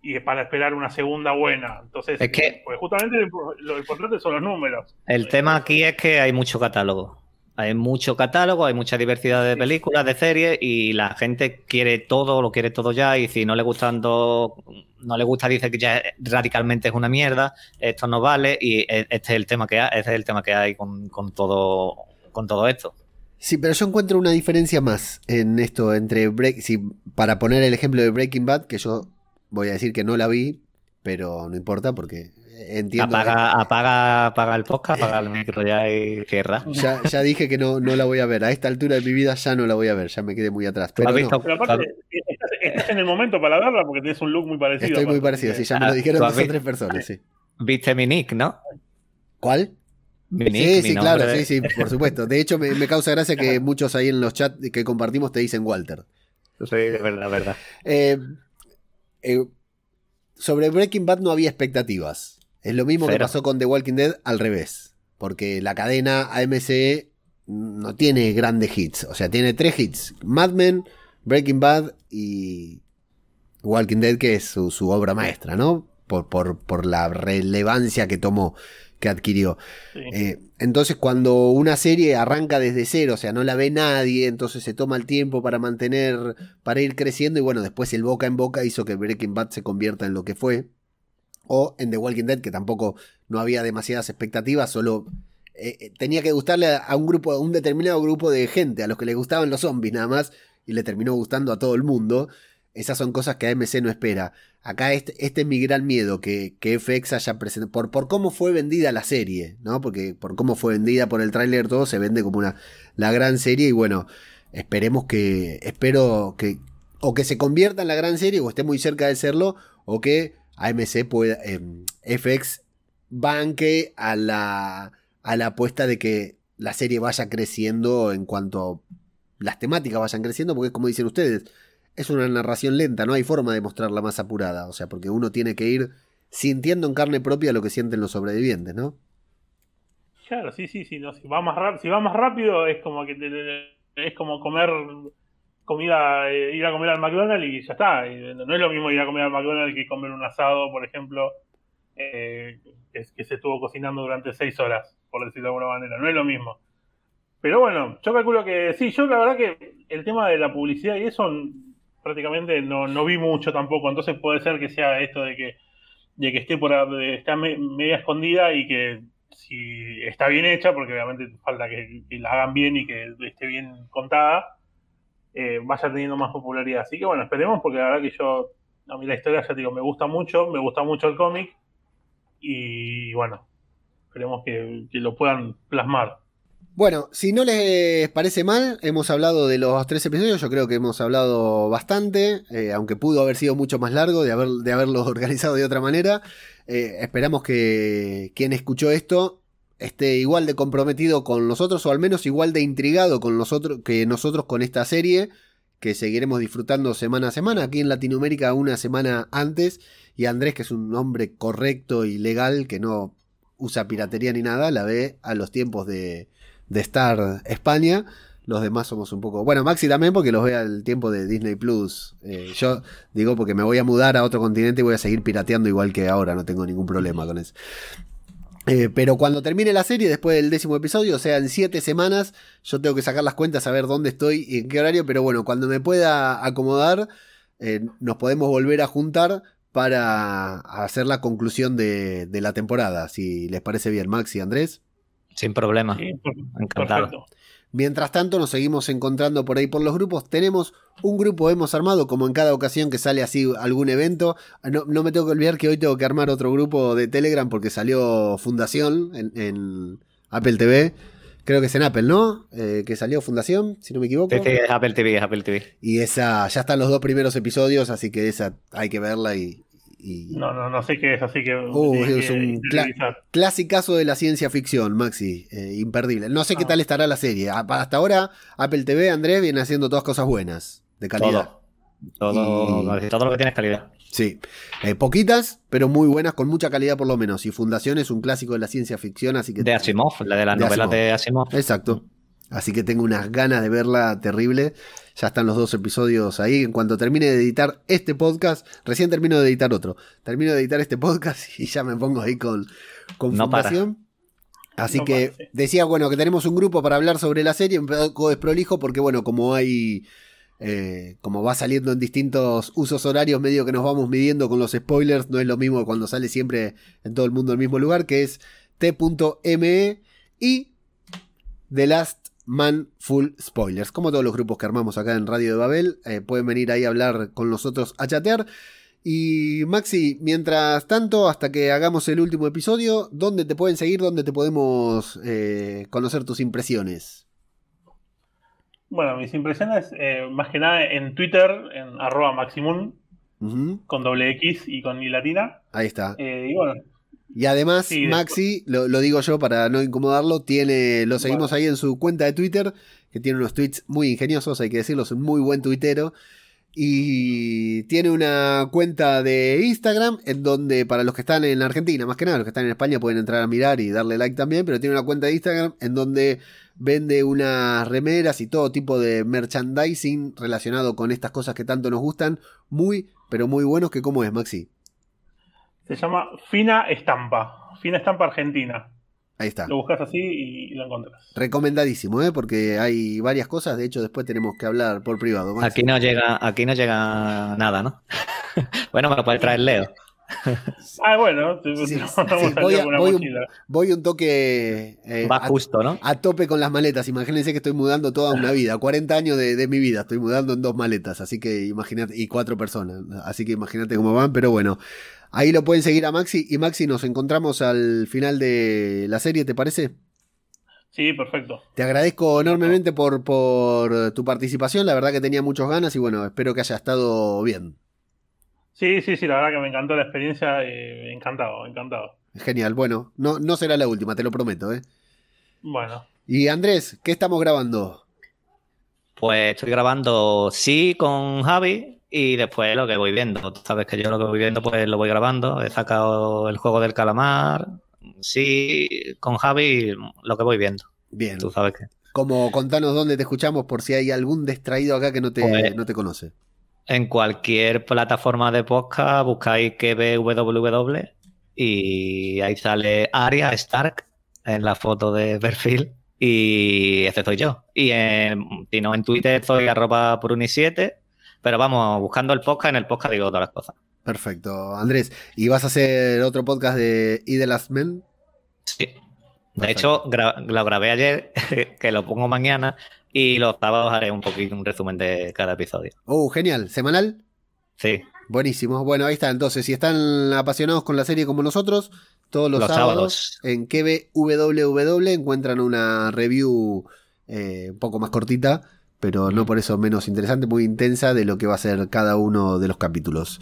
y para esperar una segunda buena. Entonces, es que, pues justamente lo importante son los números. El tema aquí es que hay mucho catálogo. Hay mucho catálogo, hay mucha diversidad de películas, de series y la gente quiere todo, lo quiere todo ya y si no le gustan no le gusta dice que ya radicalmente es una mierda, esto no vale y e, este es el tema que hay, este es el tema que hay con, con todo con todo esto. Sí, pero yo encuentro una diferencia más en esto entre Break, si, para poner el ejemplo de Breaking Bad, que yo voy a decir que no la vi, pero no importa porque entiendo. Apaga, apaga, apaga el podcast, apaga el micro ya y cierra. Ya, ya dije que no, no la voy a ver. A esta altura de mi vida ya no la voy a ver, ya me quedé muy atrás. Pero, pero aparte, estás, en el momento para verla porque tienes un look muy parecido. Estoy muy parecido, sí, ya me lo ah, dijeron dos o tres personas, sí. Viste mi nick, ¿no? ¿Cuál? sí, sí, claro, sí, sí, por supuesto. De hecho, me, causa gracia que muchos ahí en los chats que compartimos te dicen Walter. Sí, es verdad, verdad. Eh, eh, sobre Breaking Bad no había expectativas. Es lo mismo que pasó con The Walking Dead al revés. Porque la cadena AMC no tiene grandes hits. O sea, tiene tres hits. Mad Men, Breaking Bad y Walking Dead, que es su, obra maestra, ¿no? Por, por, por la relevancia que tomó que adquirió. Eh, entonces, cuando una serie arranca desde cero, o sea, no la ve nadie, entonces se toma el tiempo para mantener, para ir creciendo, y bueno, después el boca en boca hizo que Breaking Bad se convierta en lo que fue. O en The Walking Dead, que tampoco no había demasiadas expectativas, solo eh, eh, tenía que gustarle a un grupo, a un determinado grupo de gente, a los que le gustaban los zombies nada más, y le terminó gustando a todo el mundo. Esas son cosas que AMC no espera. Acá este, este es mi gran miedo, que, que FX haya presentado, por, por cómo fue vendida la serie, ¿no? Porque por cómo fue vendida por el tráiler todo, se vende como una, la gran serie y bueno, esperemos que, espero que, o que se convierta en la gran serie o esté muy cerca de serlo, o que AMC pueda, em, FX banque a la, a la apuesta de que la serie vaya creciendo en cuanto las temáticas vayan creciendo, porque como dicen ustedes, es una narración lenta, no hay forma de mostrarla más apurada, o sea, porque uno tiene que ir sintiendo en carne propia lo que sienten los sobrevivientes, ¿no? Claro, sí, sí, sí, no, si va más si va más rápido es como que es como comer comida, eh, ir a comer al McDonald's y ya está. no es lo mismo ir a comer al McDonald's que comer un asado, por ejemplo, eh, que, se estuvo cocinando durante seis horas, por decirlo de alguna manera. No es lo mismo. Pero bueno, yo calculo que sí, yo la verdad que el tema de la publicidad y eso prácticamente no, no vi mucho tampoco, entonces puede ser que sea esto de que, de que esté por está media escondida y que si está bien hecha, porque obviamente falta que, la hagan bien y que esté bien contada, eh, vaya teniendo más popularidad. Así que bueno, esperemos, porque la verdad que yo, a mí la historia, ya te digo, me gusta mucho, me gusta mucho el cómic y bueno, esperemos que, lo puedan plasmar. Bueno, si no les parece mal, hemos hablado de los tres episodios, yo creo que hemos hablado bastante, eh, aunque pudo haber sido mucho más largo de, haber, de haberlo organizado de otra manera. Eh, esperamos que quien escuchó esto esté igual de comprometido con nosotros, o al menos igual de intrigado con nosotros, que nosotros con esta serie, que seguiremos disfrutando semana a semana, aquí en Latinoamérica una semana antes, y Andrés, que es un hombre correcto y legal, que no usa piratería ni nada, la ve a los tiempos de Star España. Los demás somos un poco. Bueno, Maxi también, porque los ve al tiempo de Disney Plus. Eh, yo digo porque me voy a mudar a otro continente y voy a seguir pirateando igual que ahora, no tengo ningún problema con eso. Eh, pero cuando termine la serie, después del décimo episodio, o sea, en siete semanas, yo tengo que sacar las cuentas, a ver dónde estoy y en qué horario. Pero bueno, cuando me pueda acomodar, eh, nos podemos volver a juntar para hacer la conclusión de, de la temporada. Si les parece bien, Maxi, Andrés. Sin problema. Encantado. Mientras tanto, nos seguimos encontrando por ahí por los grupos. Tenemos un grupo, hemos armado, como en cada ocasión que sale así algún evento. No, me tengo que olvidar que hoy tengo que armar otro grupo de Telegram porque salió Fundación en, Apple TV. Creo que es en Apple, ¿no? Eh, que salió Fundación, si no me equivoco. Es Apple TV, es Apple TV. Y esa, ya están los dos primeros episodios, así que esa hay que verla y, no, no, no sé qué es, así que. Uh, es un clásico de la ciencia ficción, Maxi. Eh, imperdible. No sé qué ah. tal estará la serie. Hasta ahora, Apple TV, Andrés, viene haciendo todas cosas buenas, de calidad. Todo, todo, lo que tiene es calidad. Sí, eh, poquitas, pero muy buenas, con mucha calidad por lo menos. Y Fundación es un clásico de la ciencia ficción, así que... De Asimov, la de las novelas de Asimov. Exacto. Así que tengo unas ganas de verla terrible. Ya están los dos episodios ahí. En cuanto termine de editar este podcast, recién termino de editar otro. Termino de editar este podcast y ya me pongo ahí con, con fundación. Así que decía, bueno, que tenemos un grupo para hablar sobre la serie, un poco desprolijo, porque bueno, como hay. Eh, como va saliendo en distintos usos horarios, medio que nos vamos midiendo con los spoilers, no es lo mismo cuando sale siempre en todo el mundo el mismo lugar, que es t.me y The Last Man Full Spoilers. Como todos los grupos que armamos acá en Radio de Babel, eh, pueden venir ahí a hablar con nosotros, a chatear. Y Maxi, mientras tanto, hasta que hagamos el último episodio, ¿dónde te pueden seguir? ¿Dónde te podemos eh, conocer tus impresiones? Bueno, mis impresiones, eh, más que nada en Twitter, en arroba maximum, con doble X y con I latina. Ahí está. y bueno, y además, Maxi, lo, digo yo para no incomodarlo, tiene, lo seguimos ahí en su cuenta de Twitter, que tiene unos tweets muy ingeniosos, hay que decirlo, es un muy buen tuitero. Y tiene una cuenta de Instagram en donde para los que están en Argentina, más que nada, los que están en España pueden entrar a mirar y darle like también, pero tiene una cuenta de Instagram en donde vende unas remeras y todo tipo de merchandising relacionado con estas cosas que tanto nos gustan, muy, pero muy buenos, que cómo es, Maxi. Se llama Fina Estampa. Fina Estampa Argentina. Ahí está. Lo buscas así y lo encuentras. Recomendadísimo, ¿eh? porque hay varias cosas. De hecho, después tenemos que hablar por privado. Aquí no llega, aquí no llega nada, ¿no? bueno, me lo puede traer Leo. ah, bueno, voy, un, toque. Eh, Va justo, ¿no? A tope con las maletas. Imagínense que estoy mudando toda una vida. 40 años de, de, mi vida. Estoy mudando en dos maletas. Así que imagínate. Y cuatro personas. Así que imagínate cómo van. Pero bueno, Ahí lo pueden seguir a Maxi. Y Maxi, nos encontramos al final de la serie, ¿te parece? Sí, perfecto. Te agradezco enormemente por, por tu participación. La verdad que tenía muchas ganas y bueno, espero que haya estado bien. Sí, sí, sí, la verdad que me encantó la experiencia. encantado, encantado. Genial. Bueno, no, no será la última, te lo prometo, ¿eh? Bueno. Y Andrés, ¿qué estamos grabando? Pues estoy grabando sí con Javi, y después lo que voy viendo. sabes que yo lo que voy viendo, pues lo voy grabando. He sacado el juego del calamar. Sí, con Javi, lo que voy viendo. Bien. Tú sabes que. Como contanos dónde te escuchamos por si hay algún distraído acá que no te, pues, no te conoce. En cualquier plataforma de podcast buscáis KBWW y ahí sale Aria Stark en la foto de perfil y ese soy yo. Y en, si no, en Twitter soy arroba pruni7 pero vamos, buscando el podcast, en el podcast digo todas las cosas. Perfecto. Andrés, ¿y vas a hacer otro podcast de ¿Y de Last Men? Sí. De hecho, lo grabé ayer, que lo pongo mañana, y los sábados haré un poquito un resumen de cada episodio. Oh, genial. ¿Semanal? Sí. Buenísimo. Bueno, ahí está. Entonces, si están apasionados con la serie como nosotros, todos los, Los sábados, sábados. en KBWW encuentran una review eh, un poco más cortita, pero no por eso menos interesante, muy intensa de lo que va a ser cada uno de los capítulos.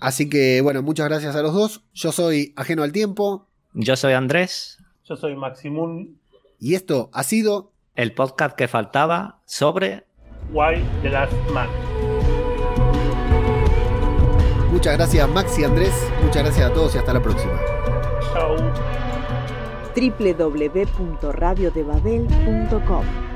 Así que, bueno, muchas gracias a los dos. Yo soy Ajeno al Tiempo Yo soy Andrés, Yo soy Maximum y esto ha sido el podcast que faltaba sobre Why The Last Man. Muchas gracias Max y Andrés, muchas gracias a todos y hasta la próxima. Chau. www.radiodebabel.com